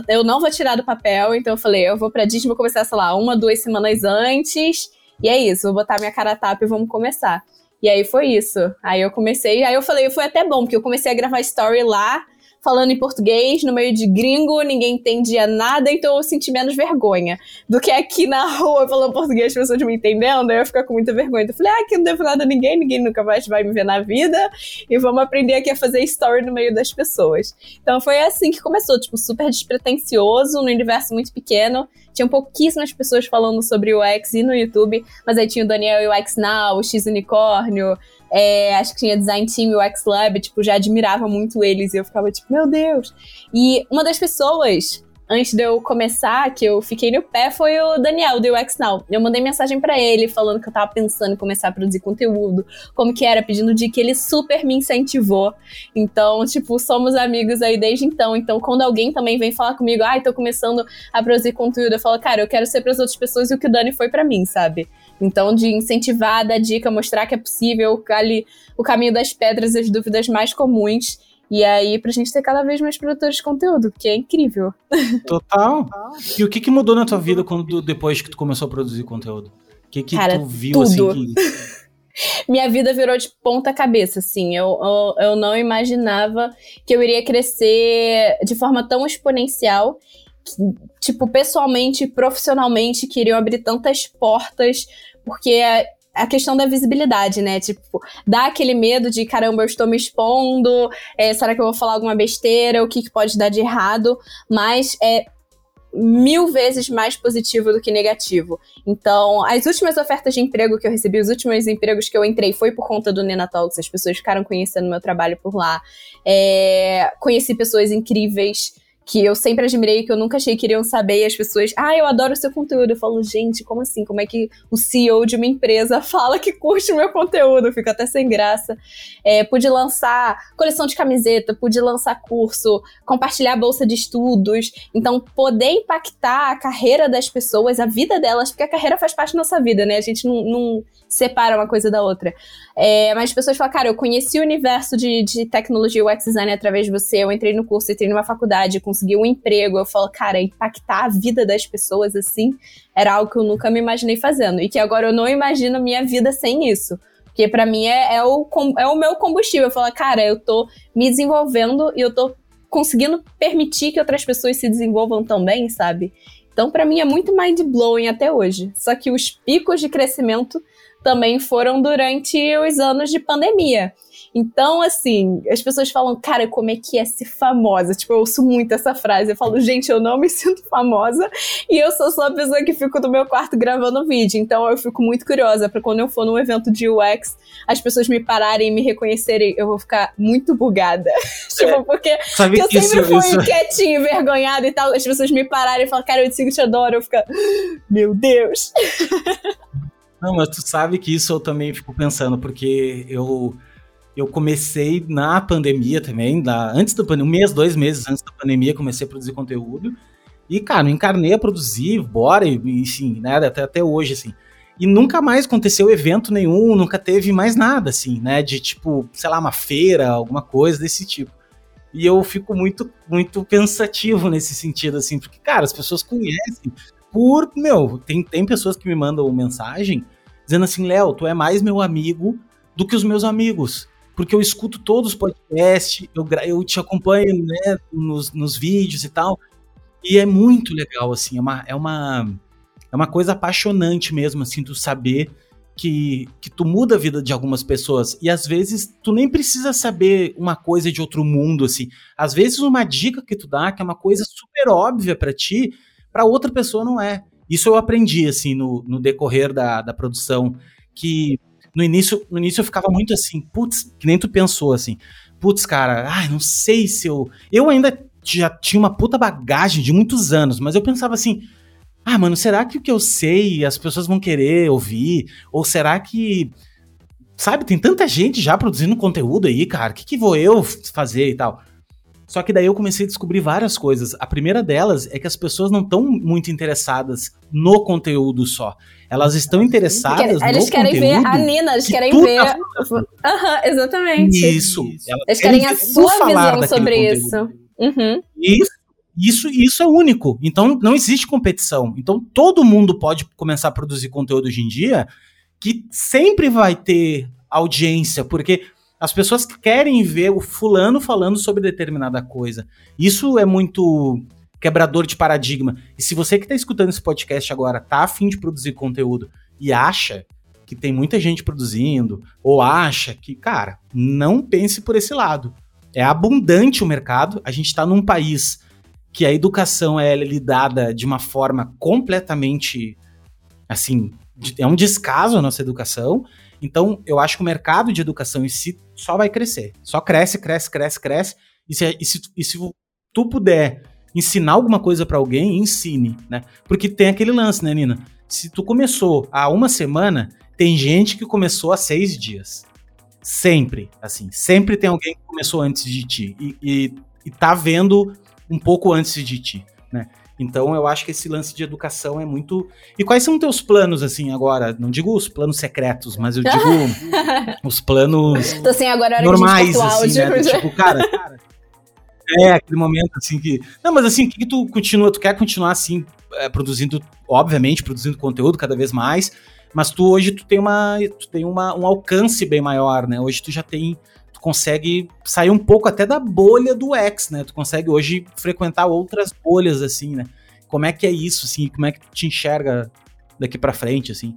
Eu não vou tirar do papel, então eu falei, eu vou pra Disney, vou começar, sei lá, uma, duas semanas antes. E é isso, vou botar minha cara tapa e vamos começar. E aí foi isso. Aí eu comecei, aí eu falei, foi até bom, porque eu comecei a gravar story lá, falando em português, no meio de gringo, ninguém entendia nada, então eu senti menos vergonha do que aqui na [LAUGHS] rua falando português, as pessoas me entendendo, eu ia ficar com muita vergonha. Então eu falei, ah, aqui não devo nada a ninguém, ninguém nunca mais vai me ver na vida, e vamos aprender aqui a fazer story no meio das pessoas. Então foi assim que começou, tipo, super despretensioso, no universo muito pequeno. Tinham pouquíssimas pessoas falando sobre o X e no YouTube, mas aí tinha o Daniel e o X Now, o X Unicórnio, é, acho que tinha Design Team e o X Lab, tipo, já admirava muito eles e eu ficava tipo, meu Deus. E uma das pessoas antes de eu começar, que eu fiquei no pé, foi o Daniel, do UX Now. Eu mandei mensagem para ele, falando que eu tava pensando em começar a produzir conteúdo, como que era, pedindo dica, ele super me incentivou. Então, tipo, somos amigos aí desde então. Então, quando alguém também vem falar comigo, ai, ah, tô começando a produzir conteúdo, eu falo, cara, eu quero ser para as outras pessoas e o que o Dani foi para mim, sabe? Então, de incentivar, dar dica, mostrar que é possível, ali o caminho das pedras, as dúvidas mais comuns. E aí, pra gente ter cada vez mais produtores de conteúdo, que é incrível. [LAUGHS] Total. E o que, que mudou na tua vida quando depois que tu começou a produzir conteúdo? O que, que Cara, tu viu tudo. assim? Que... [LAUGHS] Minha vida virou de ponta cabeça, assim. Eu, eu, eu não imaginava que eu iria crescer de forma tão exponencial tipo, pessoalmente, profissionalmente, queriam abrir tantas portas, porque a questão da visibilidade, né? Tipo, dá aquele medo de caramba, eu estou me expondo, é, será que eu vou falar alguma besteira? O que, que pode dar de errado? Mas é mil vezes mais positivo do que negativo. Então, as últimas ofertas de emprego que eu recebi, os últimos empregos que eu entrei, foi por conta do Nena. As pessoas ficaram conhecendo meu trabalho por lá. É, conheci pessoas incríveis que eu sempre admirei, que eu nunca achei que iriam saber, e as pessoas, ah, eu adoro o seu conteúdo. Eu falo, gente, como assim? Como é que o CEO de uma empresa [LAUGHS] fala que curte o meu conteúdo? Eu fico até sem graça. É, pude lançar coleção de camiseta, pude lançar curso, compartilhar bolsa de estudos. Então, poder impactar a carreira das pessoas, a vida delas, porque a carreira faz parte da nossa vida, né? A gente não, não separa uma coisa da outra. É, mas as pessoas falam, cara, eu conheci o universo de, de tecnologia UX design através de você, eu entrei no curso, entrei numa faculdade, consegui um emprego. Eu falo, cara, impactar a vida das pessoas assim era algo que eu nunca me imaginei fazendo. E que agora eu não imagino minha vida sem isso. Porque para mim é, é, o, é o meu combustível. Eu falo, cara, eu tô me desenvolvendo e eu tô conseguindo permitir que outras pessoas se desenvolvam também, sabe? Então, para mim, é muito mind blowing até hoje. Só que os picos de crescimento também foram durante os anos de pandemia. Então, assim, as pessoas falam, cara, como é que é ser famosa? Tipo, eu ouço muito essa frase. Eu falo, gente, eu não me [LAUGHS] sinto famosa e eu sou só a pessoa que fico no meu quarto gravando vídeo. Então, eu fico muito curiosa para quando eu for num evento de UX, as pessoas me pararem e me reconhecerem, eu vou ficar muito bugada. [LAUGHS] tipo, é, porque Sabe eu sempre isso, fui isso... quietinha, envergonhada e tal. As pessoas me pararem e falam, cara, eu te sigo, te adoro. Eu fico, [GASPS] meu Deus. [LAUGHS] Não, mas tu sabe que isso eu também fico pensando, porque eu eu comecei na pandemia também, da, antes da pandemia, um mês, dois meses antes da pandemia, comecei a produzir conteúdo. E, cara, encarnei a produzir, bora, enfim, né, até, até hoje, assim. E nunca mais aconteceu evento nenhum, nunca teve mais nada, assim, né, de tipo, sei lá, uma feira, alguma coisa desse tipo. E eu fico muito, muito pensativo nesse sentido, assim, porque, cara, as pessoas conhecem por, meu, tem, tem pessoas que me mandam mensagem dizendo assim, Léo, tu é mais meu amigo do que os meus amigos. Porque eu escuto todos os podcasts, eu, eu te acompanho né, nos, nos vídeos e tal. E é muito legal, assim, é uma, é uma, é uma coisa apaixonante mesmo, assim, tu saber que, que tu muda a vida de algumas pessoas. E às vezes tu nem precisa saber uma coisa de outro mundo, assim. Às vezes uma dica que tu dá, que é uma coisa super óbvia para ti, para outra pessoa não é. Isso eu aprendi, assim, no, no decorrer da, da produção, que no início, no início eu ficava muito assim, putz, que nem tu pensou, assim, putz, cara, ai, não sei se eu... Eu ainda já tinha uma puta bagagem de muitos anos, mas eu pensava assim, ah, mano, será que o que eu sei as pessoas vão querer ouvir? Ou será que... Sabe, tem tanta gente já produzindo conteúdo aí, cara, o que, que vou eu fazer e tal? Só que daí eu comecei a descobrir várias coisas. A primeira delas é que as pessoas não estão muito interessadas no conteúdo só. Elas estão interessadas querem, eles querem ver a Nina, eles querem ver. Tá Aham, uhum, exatamente. Isso. Eles querem a sua visão sobre conteúdo. isso. Uhum. Isso. Isso, isso é único. Então não existe competição. Então todo mundo pode começar a produzir conteúdo hoje em dia que sempre vai ter audiência, porque As pessoas querem ver o fulano falando sobre determinada coisa. Isso é muito quebrador de paradigma. E se você que está escutando esse podcast agora tá afim de produzir conteúdo e acha que tem muita gente produzindo, ou acha que, cara, não pense por esse lado. É abundante o mercado, a gente está num país que a educação é lidada de uma forma completamente assim, é um descaso a nossa educação. Então, eu acho que o mercado de educação em si só vai crescer. Só cresce, cresce, cresce, cresce. E se, e se, e se tu puder ensinar alguma coisa para alguém, ensine, né? Porque tem aquele lance, né, Nina? Se tu começou há uma semana, tem gente que começou há seis dias. Sempre, assim. Sempre tem alguém que começou antes de ti. E, e, e tá vendo um pouco antes de ti, né? Então eu acho que esse lance de educação é muito. E quais são teus planos, assim, agora? Não digo os planos secretos, mas eu digo [LAUGHS] os planos Tô assim, agora é normais, assim, né? tipo, cara, cara. É, aquele momento assim que. Não, mas assim, o que, que tu continua? Tu quer continuar assim, é, produzindo, obviamente, produzindo conteúdo cada vez mais, mas tu hoje tu tem uma. Tu tem uma, um alcance bem maior, né? Hoje tu já tem consegue sair um pouco até da bolha do X, né? Tu consegue hoje frequentar outras bolhas, assim, né? Como é que é isso, assim? Como é que tu te enxerga daqui para frente, assim?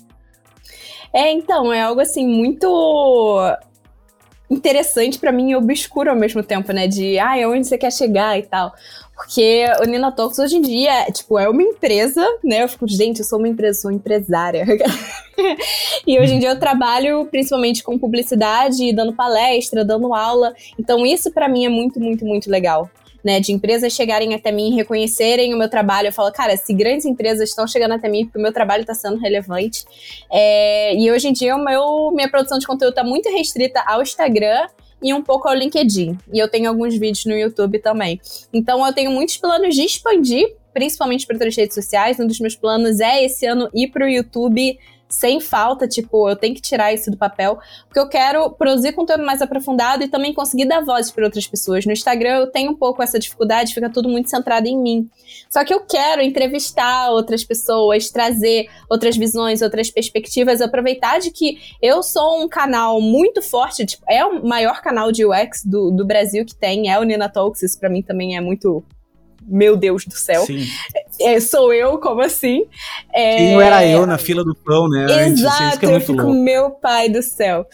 É, então, é algo assim muito interessante para mim e obscuro ao mesmo tempo, né? De, ah, onde você quer chegar e tal. Porque o Nina Talks hoje em dia, tipo, é uma empresa, né? Eu fico, gente, eu sou uma empresa, sou empresária. [LAUGHS] e hoje em dia eu trabalho principalmente com publicidade, dando palestra, dando aula. Então isso para mim é muito, muito, muito legal. Né, de empresas chegarem até mim, reconhecerem o meu trabalho. Eu falo, cara, se grandes empresas estão chegando até mim, porque o meu trabalho está sendo relevante. É, e hoje em dia, o meu, minha produção de conteúdo está muito restrita ao Instagram e um pouco ao LinkedIn. E eu tenho alguns vídeos no YouTube também. Então eu tenho muitos planos de expandir, principalmente para outras redes sociais. Um dos meus planos é esse ano ir para o YouTube sem falta, tipo, eu tenho que tirar isso do papel, porque eu quero produzir conteúdo mais aprofundado e também conseguir dar voz para outras pessoas. No Instagram eu tenho um pouco essa dificuldade, fica tudo muito centrado em mim. Só que eu quero entrevistar outras pessoas, trazer outras visões, outras perspectivas, aproveitar de que eu sou um canal muito forte, tipo, é o maior canal de UX do, do Brasil que tem, é o Nina Talks, isso pra mim também é muito meu Deus do céu. Sim. É, sou eu, como assim? É... Quem não era eu na fila do pão, né? Exato, Antes, é eu fico, louco. meu pai do céu.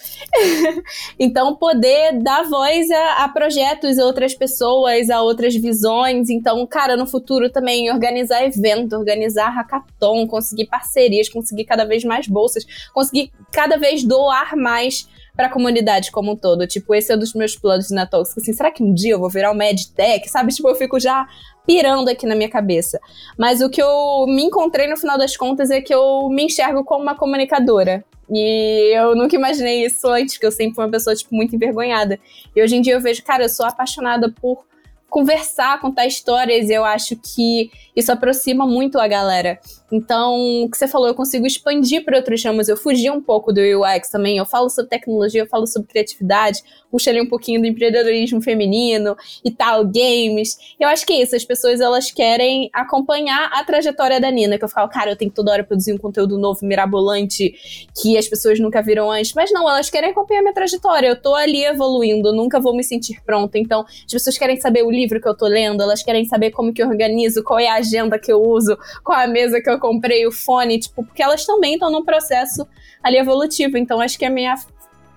[LAUGHS] então, poder dar voz a, a, projetos, a outras pessoas, a outras visões. Então, cara, no futuro também organizar evento, organizar hackathon, conseguir parcerias, conseguir cada vez mais bolsas, conseguir cada vez doar mais para a comunidade como um todo. Tipo, esse é um dos meus planos na Talks. Assim, será que um dia eu vou virar um medtech? Sabe? Tipo, eu fico já pirando aqui na minha cabeça. Mas o que eu me encontrei no final das contas é que eu me enxergo como uma comunicadora. E eu nunca imaginei isso antes, que eu sempre fui uma pessoa, tipo, muito envergonhada. E hoje em dia eu vejo, cara, eu sou apaixonada por conversar, contar histórias, eu acho que isso aproxima muito a galera. Então, o que você falou, eu consigo expandir para outros ramos. Eu fugi um pouco do UX também. Eu falo sobre tecnologia, eu falo sobre criatividade, puxo ali um pouquinho do empreendedorismo feminino e tal, games. Eu acho que é isso. As pessoas elas querem acompanhar a trajetória da Nina. Que eu falo, cara, eu tenho que toda hora produzir um conteúdo novo, mirabolante, que as pessoas nunca viram antes. Mas não, elas querem acompanhar minha trajetória. Eu tô ali evoluindo, nunca vou me sentir pronta. Então, as pessoas querem saber o livro que eu tô lendo, elas querem saber como que eu organizo, qual é a agenda que eu uso, qual a mesa que eu comprei, o fone, tipo, porque elas também estão num processo ali evolutivo. Então, acho que a minha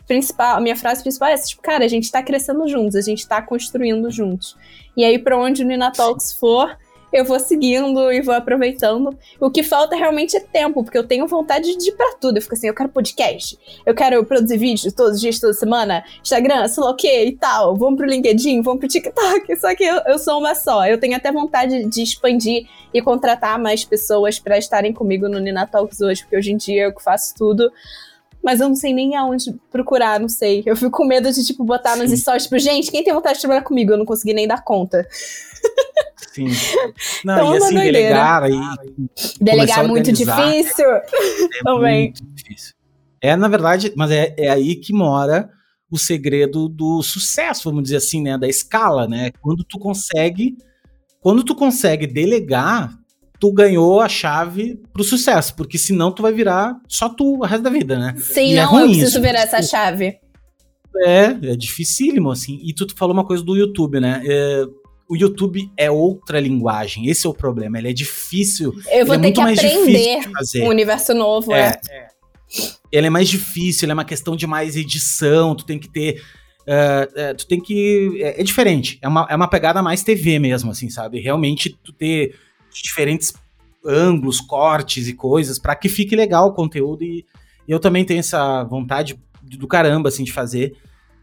principal, a minha frase principal é essa, tipo, cara, a gente tá crescendo juntos, a gente tá construindo juntos. E aí, pra onde o Nina Talks for, eu vou seguindo e vou aproveitando. O que falta realmente é tempo, porque eu tenho vontade de ir pra tudo. Eu fico assim, eu quero podcast, eu quero produzir vídeos todos os dias, toda semana, Instagram, sei lá o que e tal. Vamos pro LinkedIn, vamos pro TikTok. [LAUGHS] Só que eu, eu sou uma só. Eu tenho até vontade de expandir e contratar mais pessoas para estarem comigo no Nina Talks hoje, porque hoje em dia eu faço tudo mas eu não sei nem aonde procurar, não sei. Eu fico com medo de, tipo, botar nos stories, tipo, gente, quem tem vontade de trabalhar comigo? Eu não consegui nem dar conta. Sim. [LAUGHS] Não, então, e assim, delegar aí. Delegar é muito difícil. É Também. Muito difícil. É, na verdade, mas é, é aí que mora o segredo do sucesso, vamos dizer assim, né? Da escala, né? Quando tu consegue. Quando tu consegue delegar, tu ganhou a chave pro sucesso, porque senão tu vai virar só tu o resto da vida, né? Sim, e é não, é eu preciso isso, virar essa chave. É, é dificílimo, assim. E tu falou uma coisa do YouTube, né? É, o YouTube é outra linguagem. Esse é o problema. Ele é difícil. Eu vou é ter que aprender um universo novo, é. é. Ele é mais difícil, ele é uma questão de mais edição, tu tem que ter. Uh, uh, tu tem que. É, é, diferente. É uma, é uma pegada mais TV mesmo, assim, sabe? Realmente tu ter diferentes ângulos, cortes e coisas para que fique legal o conteúdo. E, e eu também tenho essa vontade do caramba, assim, de fazer.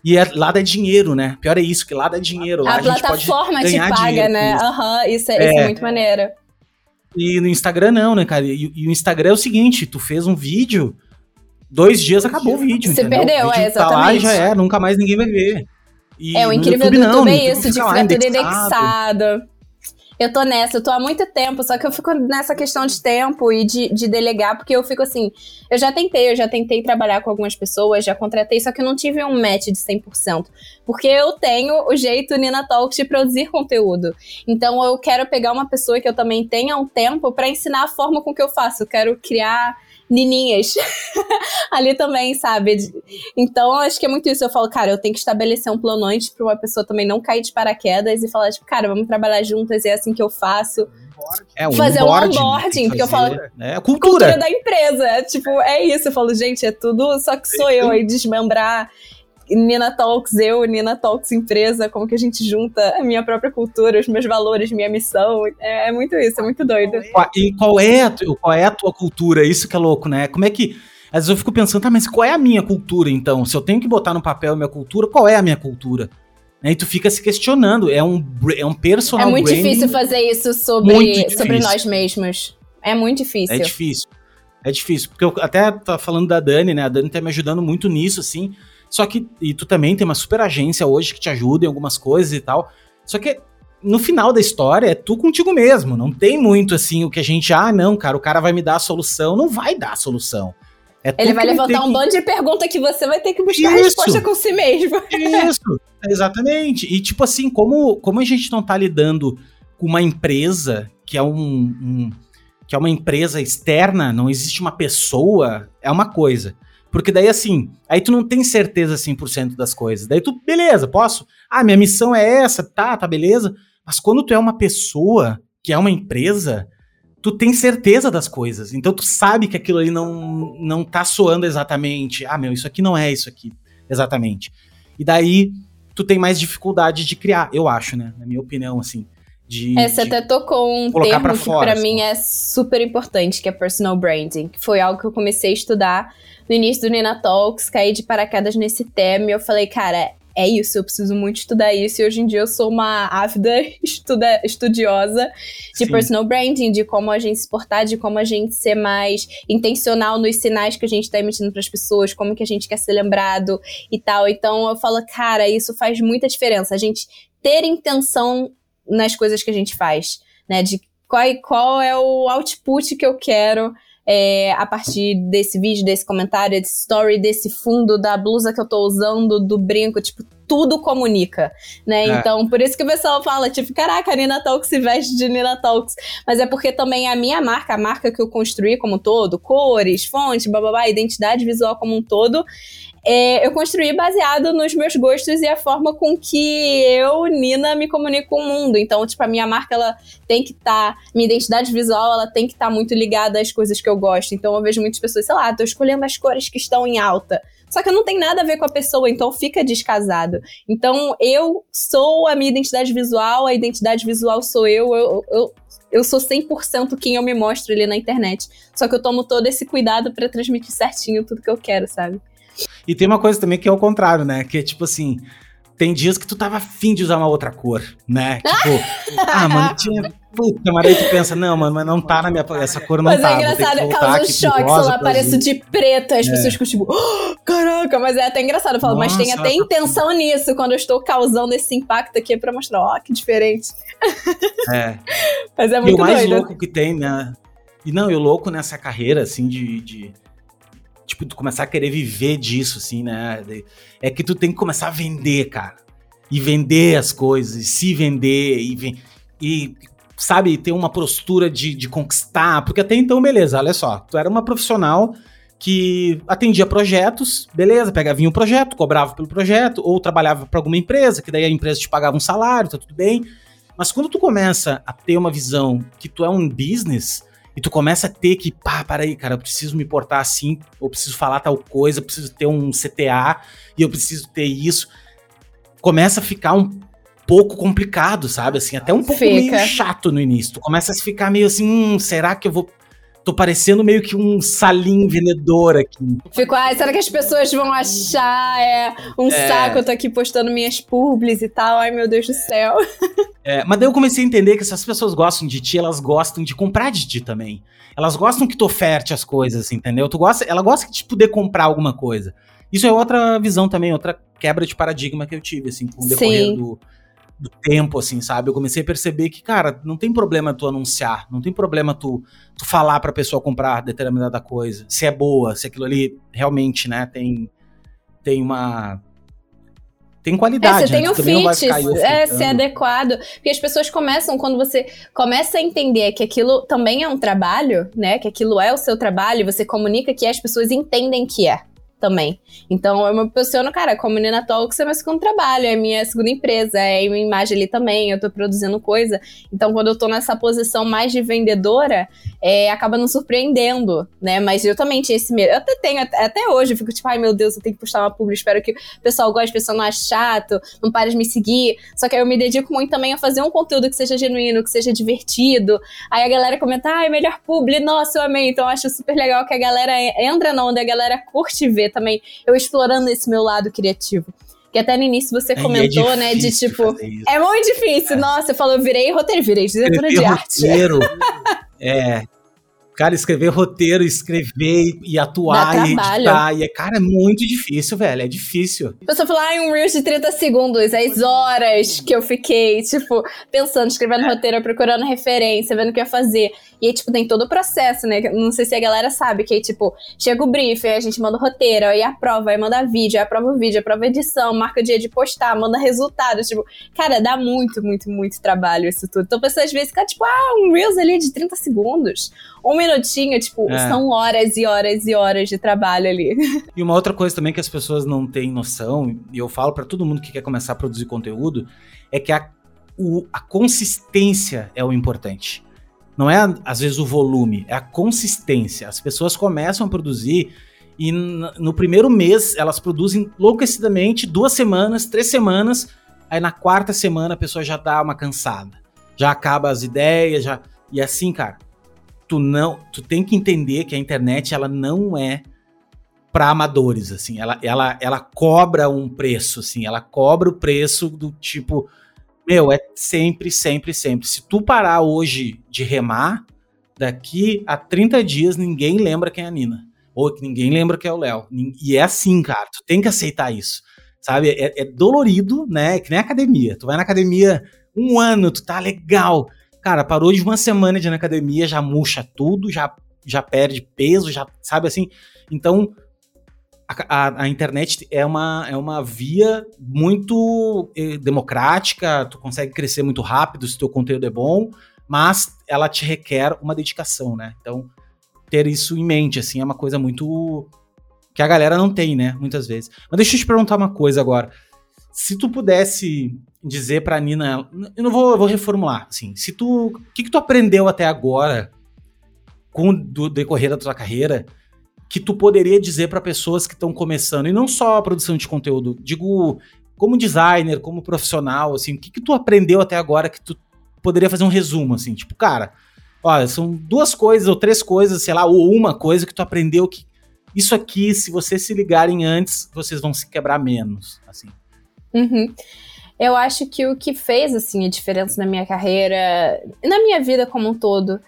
E é, lá dá dinheiro, né? Pior é isso, que lá dá dinheiro. Lá a, a plataforma te paga, né? Aham, uhum, isso, é, é, isso é muito maneiro. E no Instagram não, né, cara? E, e, o Instagram é o seguinte, tu fez um vídeo, dois dias acabou o vídeo, Você entendeu? perdeu, o vídeo é, exatamente. Tá lá e já é, nunca mais ninguém vai ver. E é, o incrível YouTube, do YouTube não, é isso, de ficar tudo indexado. Eu tô nessa, eu tô há muito tempo, só que eu fico nessa questão de tempo e de, de delegar, porque eu fico assim, eu já tentei, eu já tentei trabalhar com algumas pessoas, já contratei, só que eu não tive um match de 100%. Porque eu tenho o jeito Nina Talks de produzir conteúdo. Então eu quero pegar uma pessoa que eu também tenha um tempo para ensinar a forma com que eu faço. Eu quero criar nininhas [LAUGHS] ali também, sabe? Então, acho que é muito isso. Eu falo, cara, eu tenho que estabelecer um plano antes pra uma pessoa também não cair de paraquedas e falar, tipo, cara, vamos trabalhar juntas, é assim que eu faço. É, um fazer onboarding, um onboarding, porque eu falo. É a cultura. cultura da empresa. Tipo, é isso. Eu falo, gente, é tudo, só que sou eu aí desmembrar Nina Talks, eu, Nina Talks empresa, como que a gente junta a minha própria cultura, os meus valores, minha missão. É, é muito isso, é muito doido. E qual é, a, qual é a tua cultura? Isso que é louco, né? Como é que. Às vezes eu fico pensando, tá, mas qual é a minha cultura então? Se eu tenho que botar no papel a minha cultura, qual é a minha cultura? Né, e tu fica se questionando. É um, é um personal É muito difícil fazer isso sobre, sobre nós mesmos. É muito difícil. É difícil. É difícil. Porque eu até tá falando da Dani, né? A Dani tá me ajudando muito nisso, assim. Só que, e tu também tem uma super agência hoje que te ajuda em algumas coisas e tal. Só que no final da história é tu contigo mesmo. Não tem muito assim o que a gente, ah, não, cara, o cara vai me dar a solução. Não vai dar a solução. É Ele vai levantar um que... bando de perguntas que você vai ter que buscar Isso. resposta com si mesmo. [LAUGHS] Isso, exatamente. E tipo assim, como, como a gente não tá lidando com uma empresa que é um, um que é uma empresa externa, não existe uma pessoa, é uma coisa. Porque daí, assim, aí tu não tem certeza 100% das coisas. Daí tu, beleza, posso? Ah, minha missão é essa, tá, tá, beleza. Mas quando tu é uma pessoa, que é uma empresa, tu tem certeza das coisas. Então tu sabe que aquilo ali não, não tá soando exatamente. Ah, meu, isso aqui não é isso aqui, exatamente. E daí tu tem mais dificuldade de criar, eu acho, né? Na minha opinião, assim. De, é, você de até tocou um termo pra que para mim é super importante, que é personal branding, que foi algo que eu comecei a estudar no início do Nina Talks, caí de paraquedas nesse tema e eu falei, cara, é isso, eu preciso muito estudar isso. E hoje em dia eu sou uma ávida [LAUGHS] estuda, estudiosa de Sim. personal branding, de como a gente se portar, de como a gente ser mais intencional nos sinais que a gente está emitindo para as pessoas, como que a gente quer ser lembrado e tal. Então eu falo, cara, isso faz muita diferença. A gente ter intenção nas coisas que a gente faz, né? De qual, qual é o output que eu quero é, a partir desse vídeo, desse comentário, desse story, desse fundo, da blusa que eu tô usando, do brinco, tipo, tudo comunica, né? É. Então, por isso que o pessoal fala, tipo, caraca, a Nina Talks se veste de Nina Talks. Mas é porque também a minha marca, a marca que eu construí como um todo, cores, fonte, bababá, identidade visual como um todo, é, eu construí baseado nos meus gostos e a forma com que eu, Nina, me comunico com o mundo. Então, tipo, a minha marca, ela tem que estar, tá, minha identidade visual, ela tem que estar tá muito ligada às coisas que eu gosto. Então, eu vejo muitas pessoas, sei lá, tô escolhendo as cores que estão em alta. Só que não tem nada a ver com a pessoa, então fica descasado. Então, eu sou a minha identidade visual, a identidade visual sou eu, eu, eu eu sou 100% quem eu me mostro ali na internet. Só que eu tomo todo esse cuidado para transmitir certinho tudo que eu quero, sabe? E tem uma coisa também que é o contrário, né? Que é tipo assim, tem dias que tu tava afim de usar uma outra cor, né? [LAUGHS] Tipo, ah, mano, tinha. Puta, mas aí tu pensa, não, mano, mas não tá na minha. Essa cor não mas tá. Mas é engraçado, causa um choque, sei lá, apareço de preto, as é. pessoas ficam tipo, oh, caraca, mas é até engraçado. Eu falo, Nossa, mas tem até intenção nisso quando eu estou causando esse impacto aqui pra mostrar, ó, que diferente. É. [LAUGHS] mas é muito E o mais doido. louco que tem, né? E não, e o louco nessa carreira, assim, de, de tipo, tu começar a querer viver disso, assim, né? É que tu tem que começar a vender, cara. E vender as coisas, e se vender, e, e sabe, ter uma postura de, de conquistar. Porque até então, beleza, olha só, tu era uma profissional que atendia projetos, beleza, pegava vinha um projeto, cobrava pelo projeto, ou trabalhava para alguma empresa, que daí a empresa te pagava um salário, tá tudo bem. Mas quando tu começa a ter uma visão que tu é um business, e tu começa a ter que, pá, aí, cara, eu preciso me portar assim, eu preciso falar tal coisa, eu preciso ter um CTA, e eu preciso ter isso. Começa a ficar um pouco complicado, sabe? Assim, até um pouco Fica. meio chato no início. Tu começa a ficar meio assim, hum, será que eu vou Tô parecendo meio que um salim vendedor aqui. Fico, ai, será que as pessoas vão achar é, um é. saco? Eu tô aqui postando minhas publis e tal. Ai, meu Deus do céu. [LAUGHS] É, mas daí eu comecei a entender que se as pessoas gostam de ti, elas gostam de comprar de ti também. Elas gostam que tu oferte as coisas, entendeu? Tu gosta, ela gosta de poder comprar alguma coisa. Isso é outra visão também, outra quebra de paradigma que eu tive, assim, com o decorrer do, do tempo, assim, sabe? Eu comecei a perceber que, cara, não tem problema tu anunciar, não tem problema tu, tu falar pra pessoa comprar determinada coisa, se é boa, se aquilo ali realmente, né, tem, tem uma tem qualidade. É, você tem né? o fit, é, ser adequado. Porque as pessoas começam, quando você começa a entender que aquilo também é um trabalho, né? Que aquilo é o seu trabalho, você comunica que as pessoas entendem que é também. Então eu me posiciono, cara, como Nina Talks é meu segundo trabalho, é minha segunda empresa, é minha imagem ali também, eu tô produzindo coisa. Então quando eu tô nessa posição mais de vendedora, é, acaba nos surpreendendo, né? Mas eu também tinha esse medo. Eu até tenho, até hoje, eu fico tipo, ai meu Deus, eu tenho que postar uma publi, espero que o pessoal goste, o pessoal não ache chato, não pare de me seguir. Só que aí eu me dedico muito também a fazer um conteúdo que seja genuíno, que seja divertido. Aí a galera comenta, ai, melhor publi, nossa, eu amei. Então eu acho super legal que a galera entra na onda, a galera curte ver também eu explorando esse meu lado criativo. Que até no início você é, comentou, é né? De tipo. É muito difícil. É. Nossa, você falou, virei roteiro, virei diretora de arte. Roteiro, é, Cara, escrever roteiro, escrever e atuar e editar. E, é, cara, é muito difícil, velho. É difícil. Você falou, ah, um Reels de 30 segundos, as horas que eu fiquei, tipo, pensando, escrevendo roteiro, procurando referência, vendo o que ia fazer. E aí, tipo, tem todo o processo, né? Não sei se a galera sabe, que aí, tipo, chega o brief, aí a gente manda o roteiro, aí aprova, aí manda vídeo, aí aprova o vídeo, aprova a edição, marca o dia de postar, manda resultado. Tipo, cara, dá muito, muito, muito trabalho isso tudo. Então, pessoas às vezes fica, tipo, ah, um Reels ali de 30 segundos. Um minutinho, tipo, é. são horas e horas e horas de trabalho ali. E uma outra coisa também que as pessoas não têm noção, e eu falo para todo mundo que quer começar a produzir conteúdo, é que a, o, a consistência é o importante. Não é, às vezes, o volume, é a consistência. As pessoas começam a produzir e no primeiro mês elas produzem enlouquecidamente duas semanas, três semanas, aí na quarta semana a pessoa já dá uma cansada. Já acaba as ideias, já. E assim, cara, tu não, tu tem que entender que a internet ela não é para amadores, assim, ela, ela, ela cobra um preço, assim, ela cobra o preço do tipo, meu, é sempre, sempre, sempre. Se tu parar hoje de remar, daqui a 30 dias ninguém lembra quem é a Nina. Ou ninguém lembra quem é o Léo. E é assim, cara, tu tem que aceitar isso. Sabe? É, é dolorido, né? É que nem academia. Tu vai na academia um ano, tu tá legal. Cara, parou de uma semana de ir na academia, já murcha tudo, já, já perde peso, já sabe assim. Então, a, a, a, internet é uma, é uma via muito eh, democrática, tu consegue crescer muito rápido se teu conteúdo é bom, mas ela te requer uma dedicação, né? Então, ter isso em mente, assim, é uma coisa muito. que a galera não tem, né? Muitas vezes. Mas deixa eu te perguntar uma coisa agora. Se tu pudesse dizer pra Nina. Eu não vou, eu vou reformular. Assim, se tu. O que, que tu aprendeu até agora com o decorrer da tua carreira que tu poderia dizer para pessoas que estão começando, e não só a produção de conteúdo, digo, como designer, como profissional, assim, o que, que tu aprendeu até agora que tu poderia fazer um resumo, assim, tipo, cara, olha, são duas coisas ou três coisas, sei lá, ou uma coisa que tu aprendeu que isso aqui, se vocês se ligarem antes, vocês vão se quebrar menos, assim. Uhum. Eu acho que o que fez, assim, a diferença na minha carreira, na minha vida como um todo,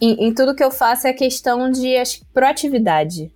em, em tudo que eu faço, é a questão de acho, proatividade.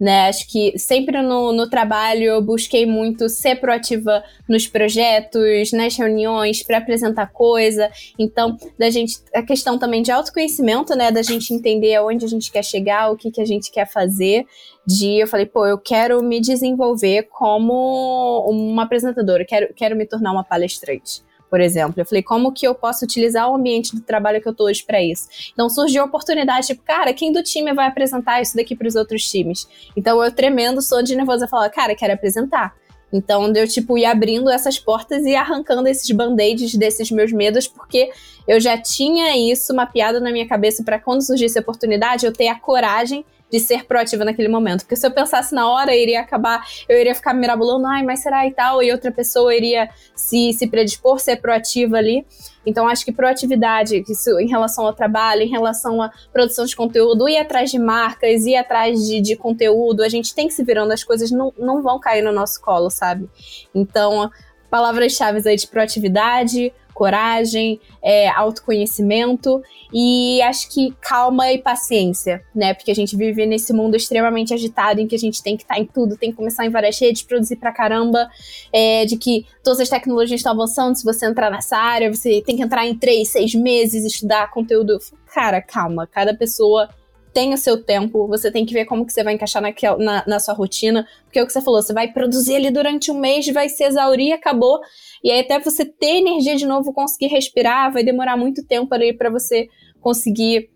Né? Acho que sempre no, no trabalho eu busquei muito ser proativa nos projetos, nas reuniões, para apresentar coisa. Então, da gente, a questão também de autoconhecimento, né? Da gente entender aonde a gente quer chegar, o que, que a gente quer fazer. De eu falei, pô, eu quero me desenvolver como uma apresentadora, quero, quero me tornar uma palestrante por exemplo. Eu falei, como que eu posso utilizar o ambiente do trabalho que eu tô hoje para isso? Então surgiu a oportunidade, tipo, cara, quem do time vai apresentar isso daqui para os outros times? Então eu tremendo, sou de nervosa, falar, cara, quero apresentar. Então, eu, tipo, ir abrindo essas portas e arrancando esses band-aids desses meus medos, porque eu já tinha isso mapeado na minha cabeça para quando surgisse a oportunidade, eu ter a coragem de ser proativa naquele momento. Porque se eu pensasse na hora, iria acabar, eu iria ficar mirabolando, ai, mas será e tal, e outra pessoa iria se, se predispor, ser proativa ali. Então, acho que proatividade, isso em relação ao trabalho, em relação à produção de conteúdo, ir atrás de marcas, ir atrás de, de conteúdo, a gente tem que se virando, as coisas não, não vão cair no nosso colo, sabe? Então, palavras-chave aí de proatividade, coragem, é, autoconhecimento e acho que calma e paciência, né? Porque a gente vive nesse mundo extremamente agitado em que a gente tem que estar tá em tudo, tem que começar em várias redes, produzir pra caramba, é, de que todas as tecnologias estão avançando, se você entrar nessa área, você tem que entrar em três, seis meses, estudar conteúdo. Cara, calma, cada pessoa tem o seu tempo, você tem que ver como que você vai encaixar na, na sua rotina, porque é o que você falou, você vai produzir ali durante um mês, vai se exaurir, acabou, e aí até você ter energia de novo, conseguir respirar, vai demorar muito tempo ali para você conseguir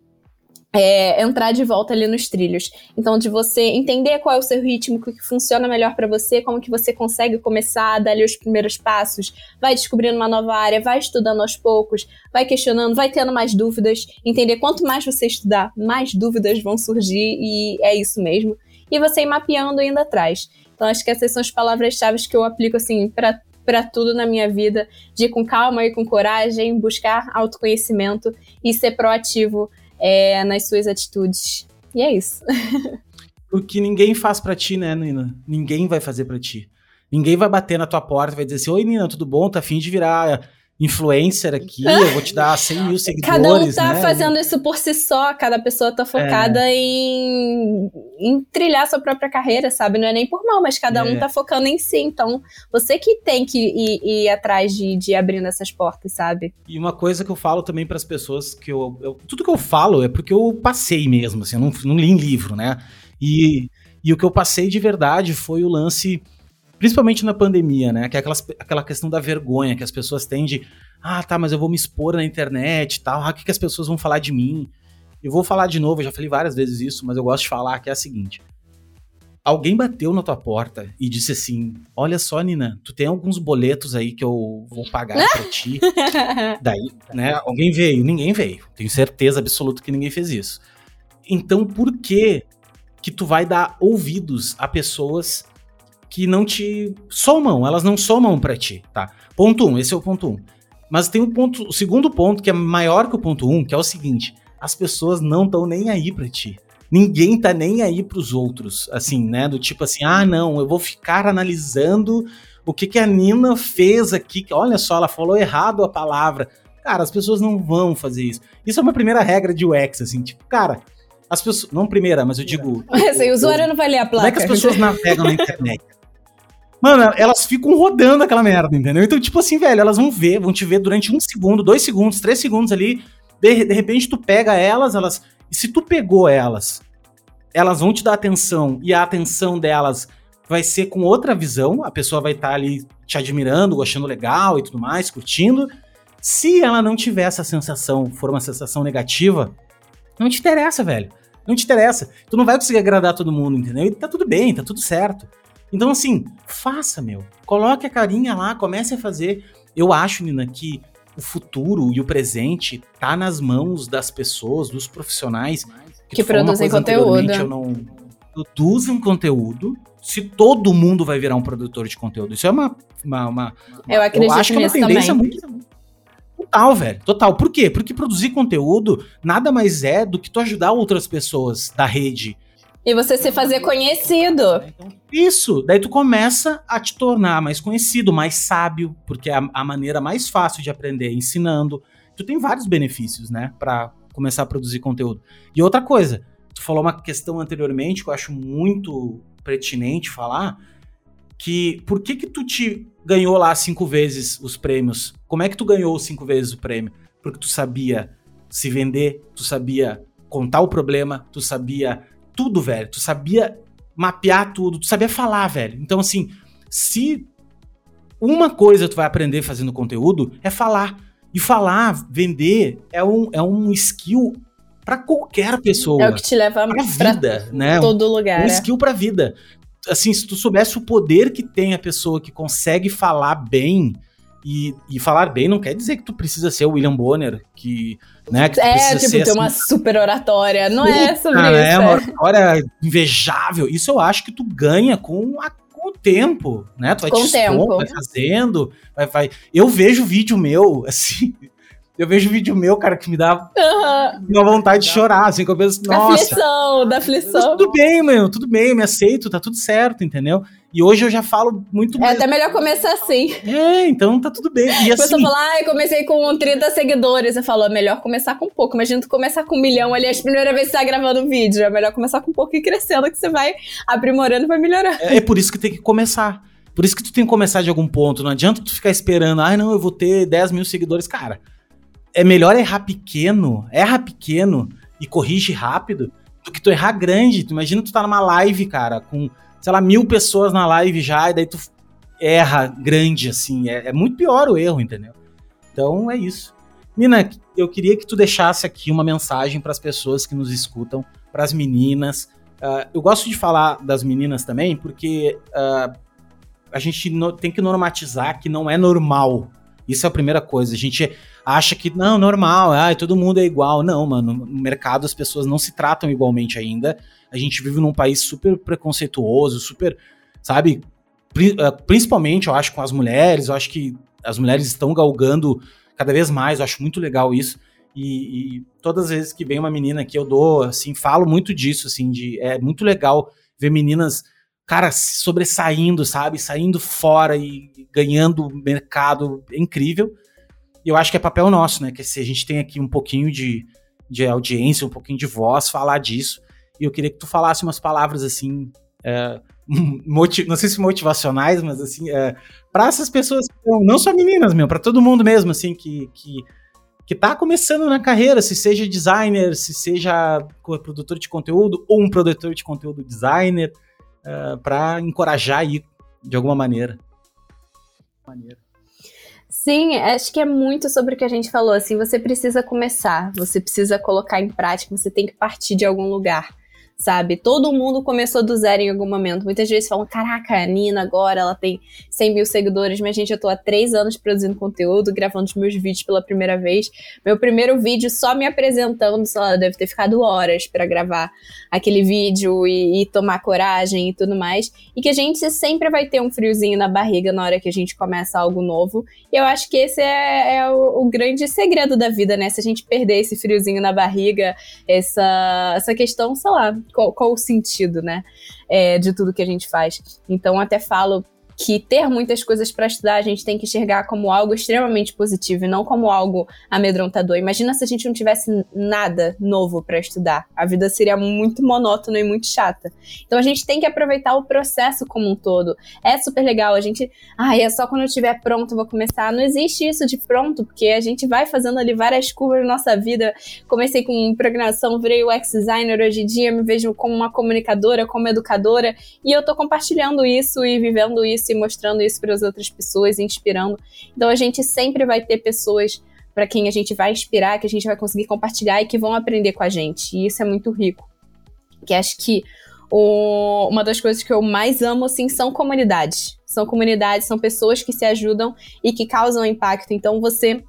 é, entrar de volta ali nos trilhos. Então, de você entender qual é o seu ritmo, o que funciona melhor para você, como que você consegue começar a dar ali os primeiros passos, vai descobrindo uma nova área, vai estudando aos poucos, vai questionando, vai tendo mais dúvidas, entender quanto mais você estudar, mais dúvidas vão surgir e é isso mesmo. E você ir mapeando indo atrás. Então, acho que essas são as palavras-chave que eu aplico assim para para tudo na minha vida, de ir com calma e com coragem, buscar autoconhecimento e ser proativo é, nas suas atitudes. E é isso. [LAUGHS] o que ninguém faz para ti, né, Nina? Ninguém vai fazer para ti. Ninguém vai bater na tua porta e vai dizer assim: Oi, Nina, tudo bom? Tá afim de virar influencer aqui, eu vou te dar 100 mil seguidores. [LAUGHS] Cada um tá né? fazendo isso por si só, cada pessoa tá focada é. em, em trilhar sua própria carreira, sabe? Não é nem por mal, mas cada é. um tá focando em si. Então, você que tem que ir, ir atrás de, de abrindo essas portas, sabe? E uma coisa que eu falo também para as pessoas, que eu, eu, Tudo que eu falo é porque eu passei mesmo, assim, eu não, não li em livro, né? E, e o que eu passei de verdade foi o lance Principalmente na pandemia, né? Que é aquelas, aquela questão da vergonha que as pessoas têm de, ah, tá, mas eu vou me expor na internet e tal, ah, o que, que as pessoas vão falar de mim? Eu vou falar de novo, eu já falei várias vezes isso, mas eu gosto de falar que é a seguinte. Alguém bateu na tua porta e disse assim: Olha só, Nina, tu tem alguns boletos aí que eu vou pagar pra [LAUGHS] ti. Daí, né? Alguém veio, ninguém veio. Tenho certeza absoluta que ninguém fez isso. Então, por que que tu vai dar ouvidos a pessoas que não te somam, elas não somam para ti, tá? Ponto um, esse é o ponto um. Mas tem o um ponto, o segundo ponto que é maior que o ponto um, que é o seguinte: as pessoas não estão nem aí para ti. Ninguém tá nem aí pros outros, assim, né? Do tipo assim, ah, não, eu vou ficar analisando o que, que a Nina fez aqui. Olha só, ela falou errado a palavra. Cara, as pessoas não vão fazer isso. Isso é uma primeira regra de UX, assim, tipo, cara, as pessoas. Não primeira, mas eu digo. Mas o usuário não vai ler a placa. Como é que as pessoas navegam na internet? Mano, elas ficam rodando aquela merda, entendeu? Então, tipo assim, velho, elas vão ver, vão te ver durante um segundo, dois segundos, três segundos ali. De, de repente, tu pega elas, elas. E se tu pegou elas, elas vão te dar atenção, e a atenção delas vai ser com outra visão. A pessoa vai estar tá ali te admirando, achando legal e tudo mais, curtindo. Se ela não tiver essa sensação, for uma sensação negativa, não te interessa, velho. Não te interessa. Tu não vai conseguir agradar todo mundo, entendeu? E tá tudo bem, tá tudo certo. Então, assim, faça, meu. Coloque a carinha lá, comece a fazer. Eu acho, Nina, que o futuro e o presente tá nas mãos das pessoas, dos profissionais que, que produzem conteúdo. Eu não produzem conteúdo. Se todo mundo vai virar um produtor de conteúdo, isso é uma, uma, uma eu acredito eu acho que é uma tendência também. muito total, velho, total. Por quê? Porque produzir conteúdo nada mais é do que tu ajudar outras pessoas da rede e você se fazer conhecido. Isso, daí tu começa a te tornar mais conhecido, mais sábio, porque é a, a maneira mais fácil de aprender ensinando. Tu tem vários benefícios, né, para começar a produzir conteúdo. E outra coisa, tu falou uma questão anteriormente que eu acho muito pertinente falar, que por que que tu te ganhou lá cinco vezes os prêmios? Como é que tu ganhou cinco vezes o prêmio? Porque tu sabia se vender, tu sabia contar o problema, tu sabia tudo, velho. Tu sabia mapear tudo, tu sabia falar, velho. Então, assim, se uma coisa tu vai aprender fazendo conteúdo é falar. E falar, vender, é um, é um skill para qualquer pessoa. É o que te leva pra vida, pra né? todo lugar. Um é. skill pra vida. Assim, se tu soubesse o poder que tem a pessoa que consegue falar bem, e, e, falar bem não quer dizer que tu precisa ser o William Bonner, que, né, que É, tipo, ter assim, uma super oratória, não é sobre isso. É uma oratória invejável. Isso eu acho que tu ganha com, a, com o tempo, né? Tu vai com te expondo, vai fazendo, vai, vai... Eu vejo vídeo meu, assim, eu vejo vídeo meu, cara, que me dá uhum. uma vontade de chorar, assim, que eu penso, da nossa. Aflição, da aflição. Tudo bem, meu, tudo bem, me aceito, tá tudo certo, entendeu? E hoje eu já falo muito mais. É até melhor começar assim. É, então tá tudo bem. E assim. Você fala, ah, eu comecei com 30 seguidores. Você falou, é melhor começar com pouco. Imagina tu começar com um milhão ali, as primeiras vezes que você tá gravando um vídeo. É melhor começar com pouco e crescendo, que você vai aprimorando e vai melhorando. É, é por isso que tem que começar. Por isso que tu tem que começar de algum ponto. Não adianta tu ficar esperando, ah, não, eu vou ter 10 mil seguidores. Cara, é melhor errar pequeno, erra pequeno e corrige rápido do que tu errar grande. Tu imagina tu tá numa live, cara, com sei lá, mil pessoas na live já, e daí tu erra grande, assim. É, é muito pior o erro, entendeu? Então é isso. Nina, eu queria que tu deixasse aqui uma mensagem para as pessoas que nos escutam, para as meninas. Uh, eu gosto de falar das meninas também, porque uh, a gente tem que normatizar que não é normal. Isso é a primeira coisa. A gente acha que, não, normal, ah, todo mundo é igual. Não, mano, no mercado as pessoas não se tratam igualmente ainda a gente vive num país super preconceituoso, super, sabe? Eh, principalmente, eu acho, com as mulheres, eu acho que as mulheres estão galgando cada vez mais, eu acho muito legal isso. E, e, todas as vezes que vem uma menina que eu dou, assim, falo muito disso, assim, de é muito legal ver meninas, cara, sobressaindo, sabe, saindo fora e ganhando mercado é incrível. E eu acho que é papel nosso, né, que se a gente tem aqui um pouquinho de, de audiência, um pouquinho de voz, falar disso. E eu queria que tu falasse umas palavras assim, é, [LAUGHS] não sei se motivacionais, mas assim, é, para essas pessoas, não só meninas, meu, para todo mundo mesmo, assim, que, que, que tá começando na carreira, se seja designer, se seja produtor de conteúdo ou um produtor de conteúdo designer, é, para encorajar aí de alguma maneira. maneira. Sim, acho que é muito sobre o que a gente falou. Assim, você precisa começar, você precisa colocar em prática, você tem que partir de algum lugar sabe? Todo mundo começou do zero em algum momento. Muitas vezes falam, caraca, a Nina agora, ela tem 100 mil seguidores, mas gente, eu tô há três anos produzindo conteúdo, gravando os meus vídeos pela primeira vez. Meu primeiro vídeo só me apresentando, sei lá, deve ter ficado horas para gravar aquele vídeo e, e, tomar coragem e tudo mais. E que a gente sempre vai ter um friozinho na barriga na hora que a gente começa algo novo. E eu acho que esse é, é o, o grande segredo da vida, né? Se a gente perder esse friozinho na barriga, essa, essa questão, sei lá, qual, qual o sentido, né? É, de tudo que a gente faz. Então, até falo que ter muitas coisas para estudar a gente tem que enxergar como algo extremamente positivo e não como algo amedrontador. Imagina se a gente não tivesse nada novo para estudar. A vida seria muito monótona e muito chata. Então a gente tem que aproveitar o processo como um todo. É super legal. A gente, ah, é só quando eu estiver pronto vou começar. Não existe isso de pronto, porque a gente vai fazendo ali várias curvas na nossa vida. Comecei com programação, virei UX designer. Hoje em dia me vejo como uma comunicadora, como educadora, e eu tô compartilhando isso e vivendo isso isso e mostrando isso para as outras pessoas, inspirando. Então a gente sempre vai ter pessoas para quem a gente vai inspirar, que a gente vai conseguir compartilhar e que vão aprender com a gente. E isso é muito rico. Que acho que o, uma das coisas que eu mais amo assim são comunidades. São comunidades, são pessoas que se ajudam e que causam impacto. Então você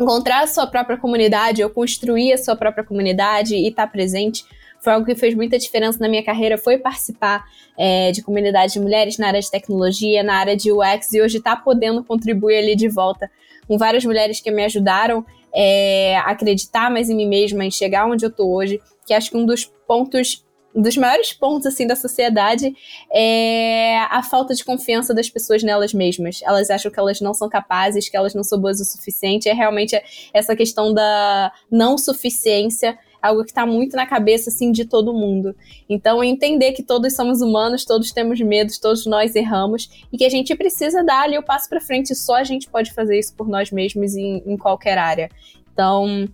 encontrar a sua própria comunidade ou construir a sua própria comunidade e estar tá presente foi algo que fez muita diferença na minha carreira, foi participar é, de comunidades de mulheres na área de tecnologia, na área de UX, e hoje está podendo contribuir ali de volta com várias mulheres que me ajudaram é, a acreditar mais em mim mesma, em chegar onde eu estou hoje, que acho que um dos pontos um dos maiores pontos assim da sociedade é a falta de confiança das pessoas nelas mesmas. Elas acham que elas não são capazes, que elas não são boas o suficiente. É realmente essa questão da não suficiência algo que está muito na cabeça assim de todo mundo. Então, entender que todos somos humanos, todos temos medos, todos nós erramos e que a gente precisa dar ali o passo para frente. Só a gente pode fazer isso por nós mesmos em, em qualquer área. Então,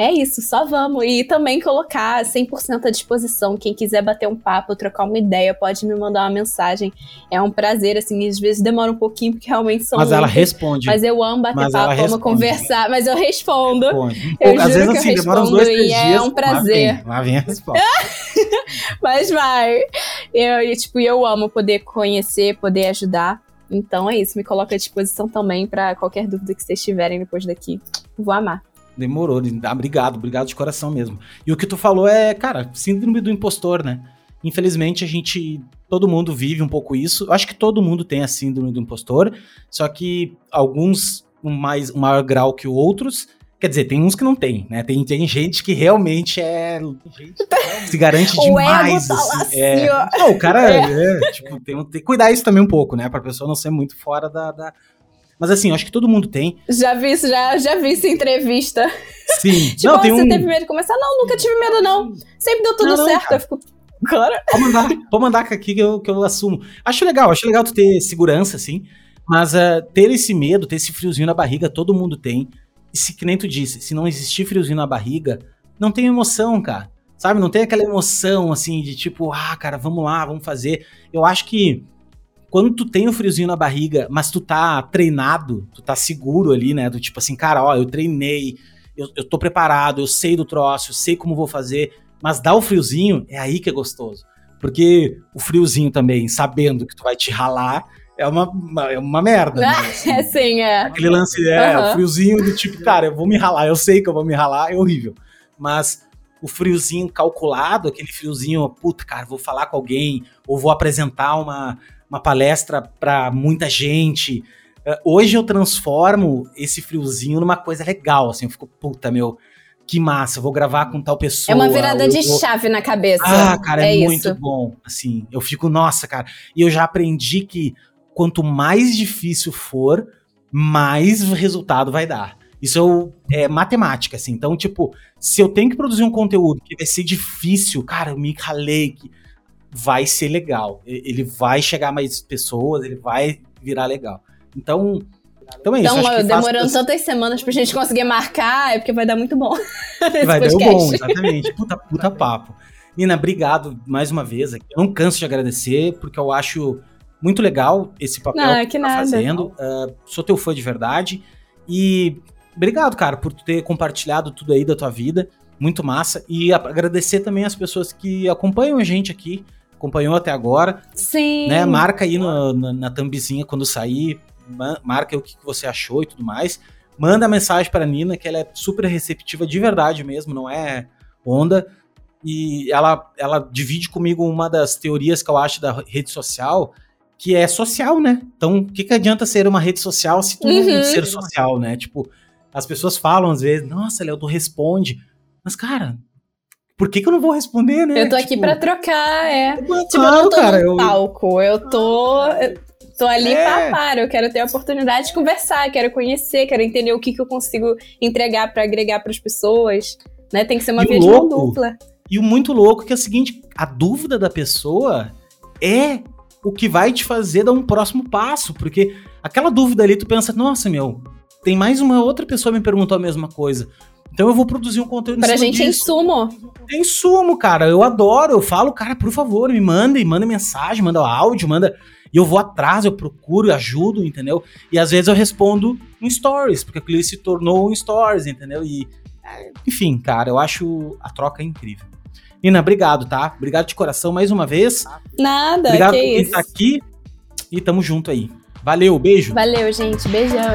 é isso, só vamos. E também colocar 100% à disposição. Quem quiser bater um papo, trocar uma ideia, pode me mandar uma mensagem. É um prazer, assim, às vezes demora um pouquinho, porque realmente são. Mas muitos, ela responde. Mas eu amo bater mas papo, amo conversar, mas eu respondo. Responde. Eu Pô, às vezes assim, demora uns dois, três é dias. É um prazer. Lá vem, lá vem a resposta. [LAUGHS] mas vai. Eu, tipo, eu amo poder conhecer, poder ajudar. Então é isso, me coloca à disposição também para qualquer dúvida que vocês tiverem depois daqui. Vou amar. Demorou. Ah, obrigado, obrigado de coração mesmo. E o que tu falou é, cara, síndrome do impostor, né? Infelizmente, a gente. Todo mundo vive um pouco isso. Eu acho que todo mundo tem a síndrome do impostor, só que alguns um mais um maior grau que outros. Quer dizer, tem uns que não tem, né? Tem, tem gente que realmente é. se garante [LAUGHS] demais. Tá assim, é, não, o cara, é. É, tipo, tem, tem que cuidar isso também um pouco, né? Pra pessoa não ser muito fora da, da mas assim, eu acho que todo mundo tem. Já vi isso, já, já vi essa entrevista. Sim. [LAUGHS] tipo, não, tem você um... teve medo de começar? Não, nunca tive medo, não. Sempre deu tudo não, certo. Cara. Eu fico. Cara. Pode mandar, pode mandar aqui que eu, que eu assumo. Acho legal, acho legal tu ter segurança, assim. Mas uh, ter esse medo, ter esse friozinho na barriga, todo mundo tem. E se, que nem tu disse, se não existir friozinho na barriga, não tem emoção, cara. Sabe? Não tem aquela emoção, assim, de tipo, ah, cara, vamos lá, vamos fazer. Eu acho que quando tu tem o um friozinho na barriga, mas tu tá treinado, tu tá seguro ali, né? Do tipo assim, cara, ó, eu treinei, eu, eu tô preparado, eu sei do troço, eu sei como vou fazer, mas dá o friozinho, é aí que é gostoso. Porque o friozinho também, sabendo que tu vai te ralar, é uma, uma, é uma merda. Né? Assim, [LAUGHS] é sim, é. Aquele lance, é, uhum. o friozinho do tipo, cara, eu vou me ralar, eu sei que eu vou me ralar, é horrível. Mas o friozinho calculado, aquele friozinho, puta, cara, vou falar com alguém, ou vou apresentar uma, uma palestra para muita gente. Uh, hoje eu transformo esse friozinho numa coisa legal, assim, eu fico, puta, meu, que massa, vou gravar com tal pessoa. É uma virada de vou... chave na cabeça. Ah, cara, é, é muito isso. bom. Assim, eu fico, nossa, cara. E eu já aprendi que quanto mais difícil for, mais resultado vai dar. Isso é matemática, assim. Então, tipo, se eu tenho que produzir um conteúdo que vai ser difícil, cara, eu me ralei, vai ser legal. Ele vai chegar mais pessoas, ele vai virar legal. Então, então é isso. Então, demorando faz... tantas semanas pra gente conseguir marcar, é porque vai dar muito bom. [LAUGHS] vai dar bom, exatamente. Puta, puta papo. Nina, obrigado mais uma vez. Eu não canso de agradecer, porque eu acho muito legal esse papel não, que, que tá nada. fazendo. Uh, sou teu fã de verdade. E obrigado, cara, por ter compartilhado tudo aí da tua vida. Muito massa. E agradecer também as pessoas que acompanham a gente aqui acompanhou até agora. Sim. Né? Marca aí no, na, na thumbzinha quando sair, marca o que, que você achou e tudo mais. Manda mensagem para Nina, que ela é super receptiva de verdade mesmo, não é onda. E ela, ela divide comigo uma das teorias que eu acho da rede social, que é social, né? Então, o que, que adianta ser uma rede social se tu uhum. não ser social, né? Tipo, as pessoas falam às vezes, nossa, Léo, tu responde. Mas, cara, por que, que eu não vou responder, né? Eu tô aqui tipo, pra trocar, é. tipo, eu não tô cara, no palco, eu tô. Eu tô ali é. pra par, eu quero ter a oportunidade de conversar, quero conhecer, quero entender o que, que eu consigo entregar para agregar para as pessoas, né? Tem que ser uma via de mão dupla. E o muito louco que é o seguinte, a dúvida da pessoa é o que vai te fazer dar um próximo passo, porque aquela dúvida ali tu pensa, nossa, meu, tem mais uma outra pessoa me perguntou a mesma coisa. Então eu vou produzir um conteúdo Pra gente é disso. é insumo. É insumo, cara. Eu adoro. Eu falo, cara, por favor, me manda, manda mensagem, manda áudio, manda. E eu vou atrás, eu procuro, ajudo, entendeu? E às vezes eu respondo em stories, porque aquilo se tornou um stories, entendeu? E, é, enfim, cara, eu acho a troca incrível. Nina, obrigado, tá? Obrigado de coração mais uma vez. Nada, obrigado que por quem isso. tá aqui. E tamo junto aí. Valeu, beijo. Valeu, gente. Beijão.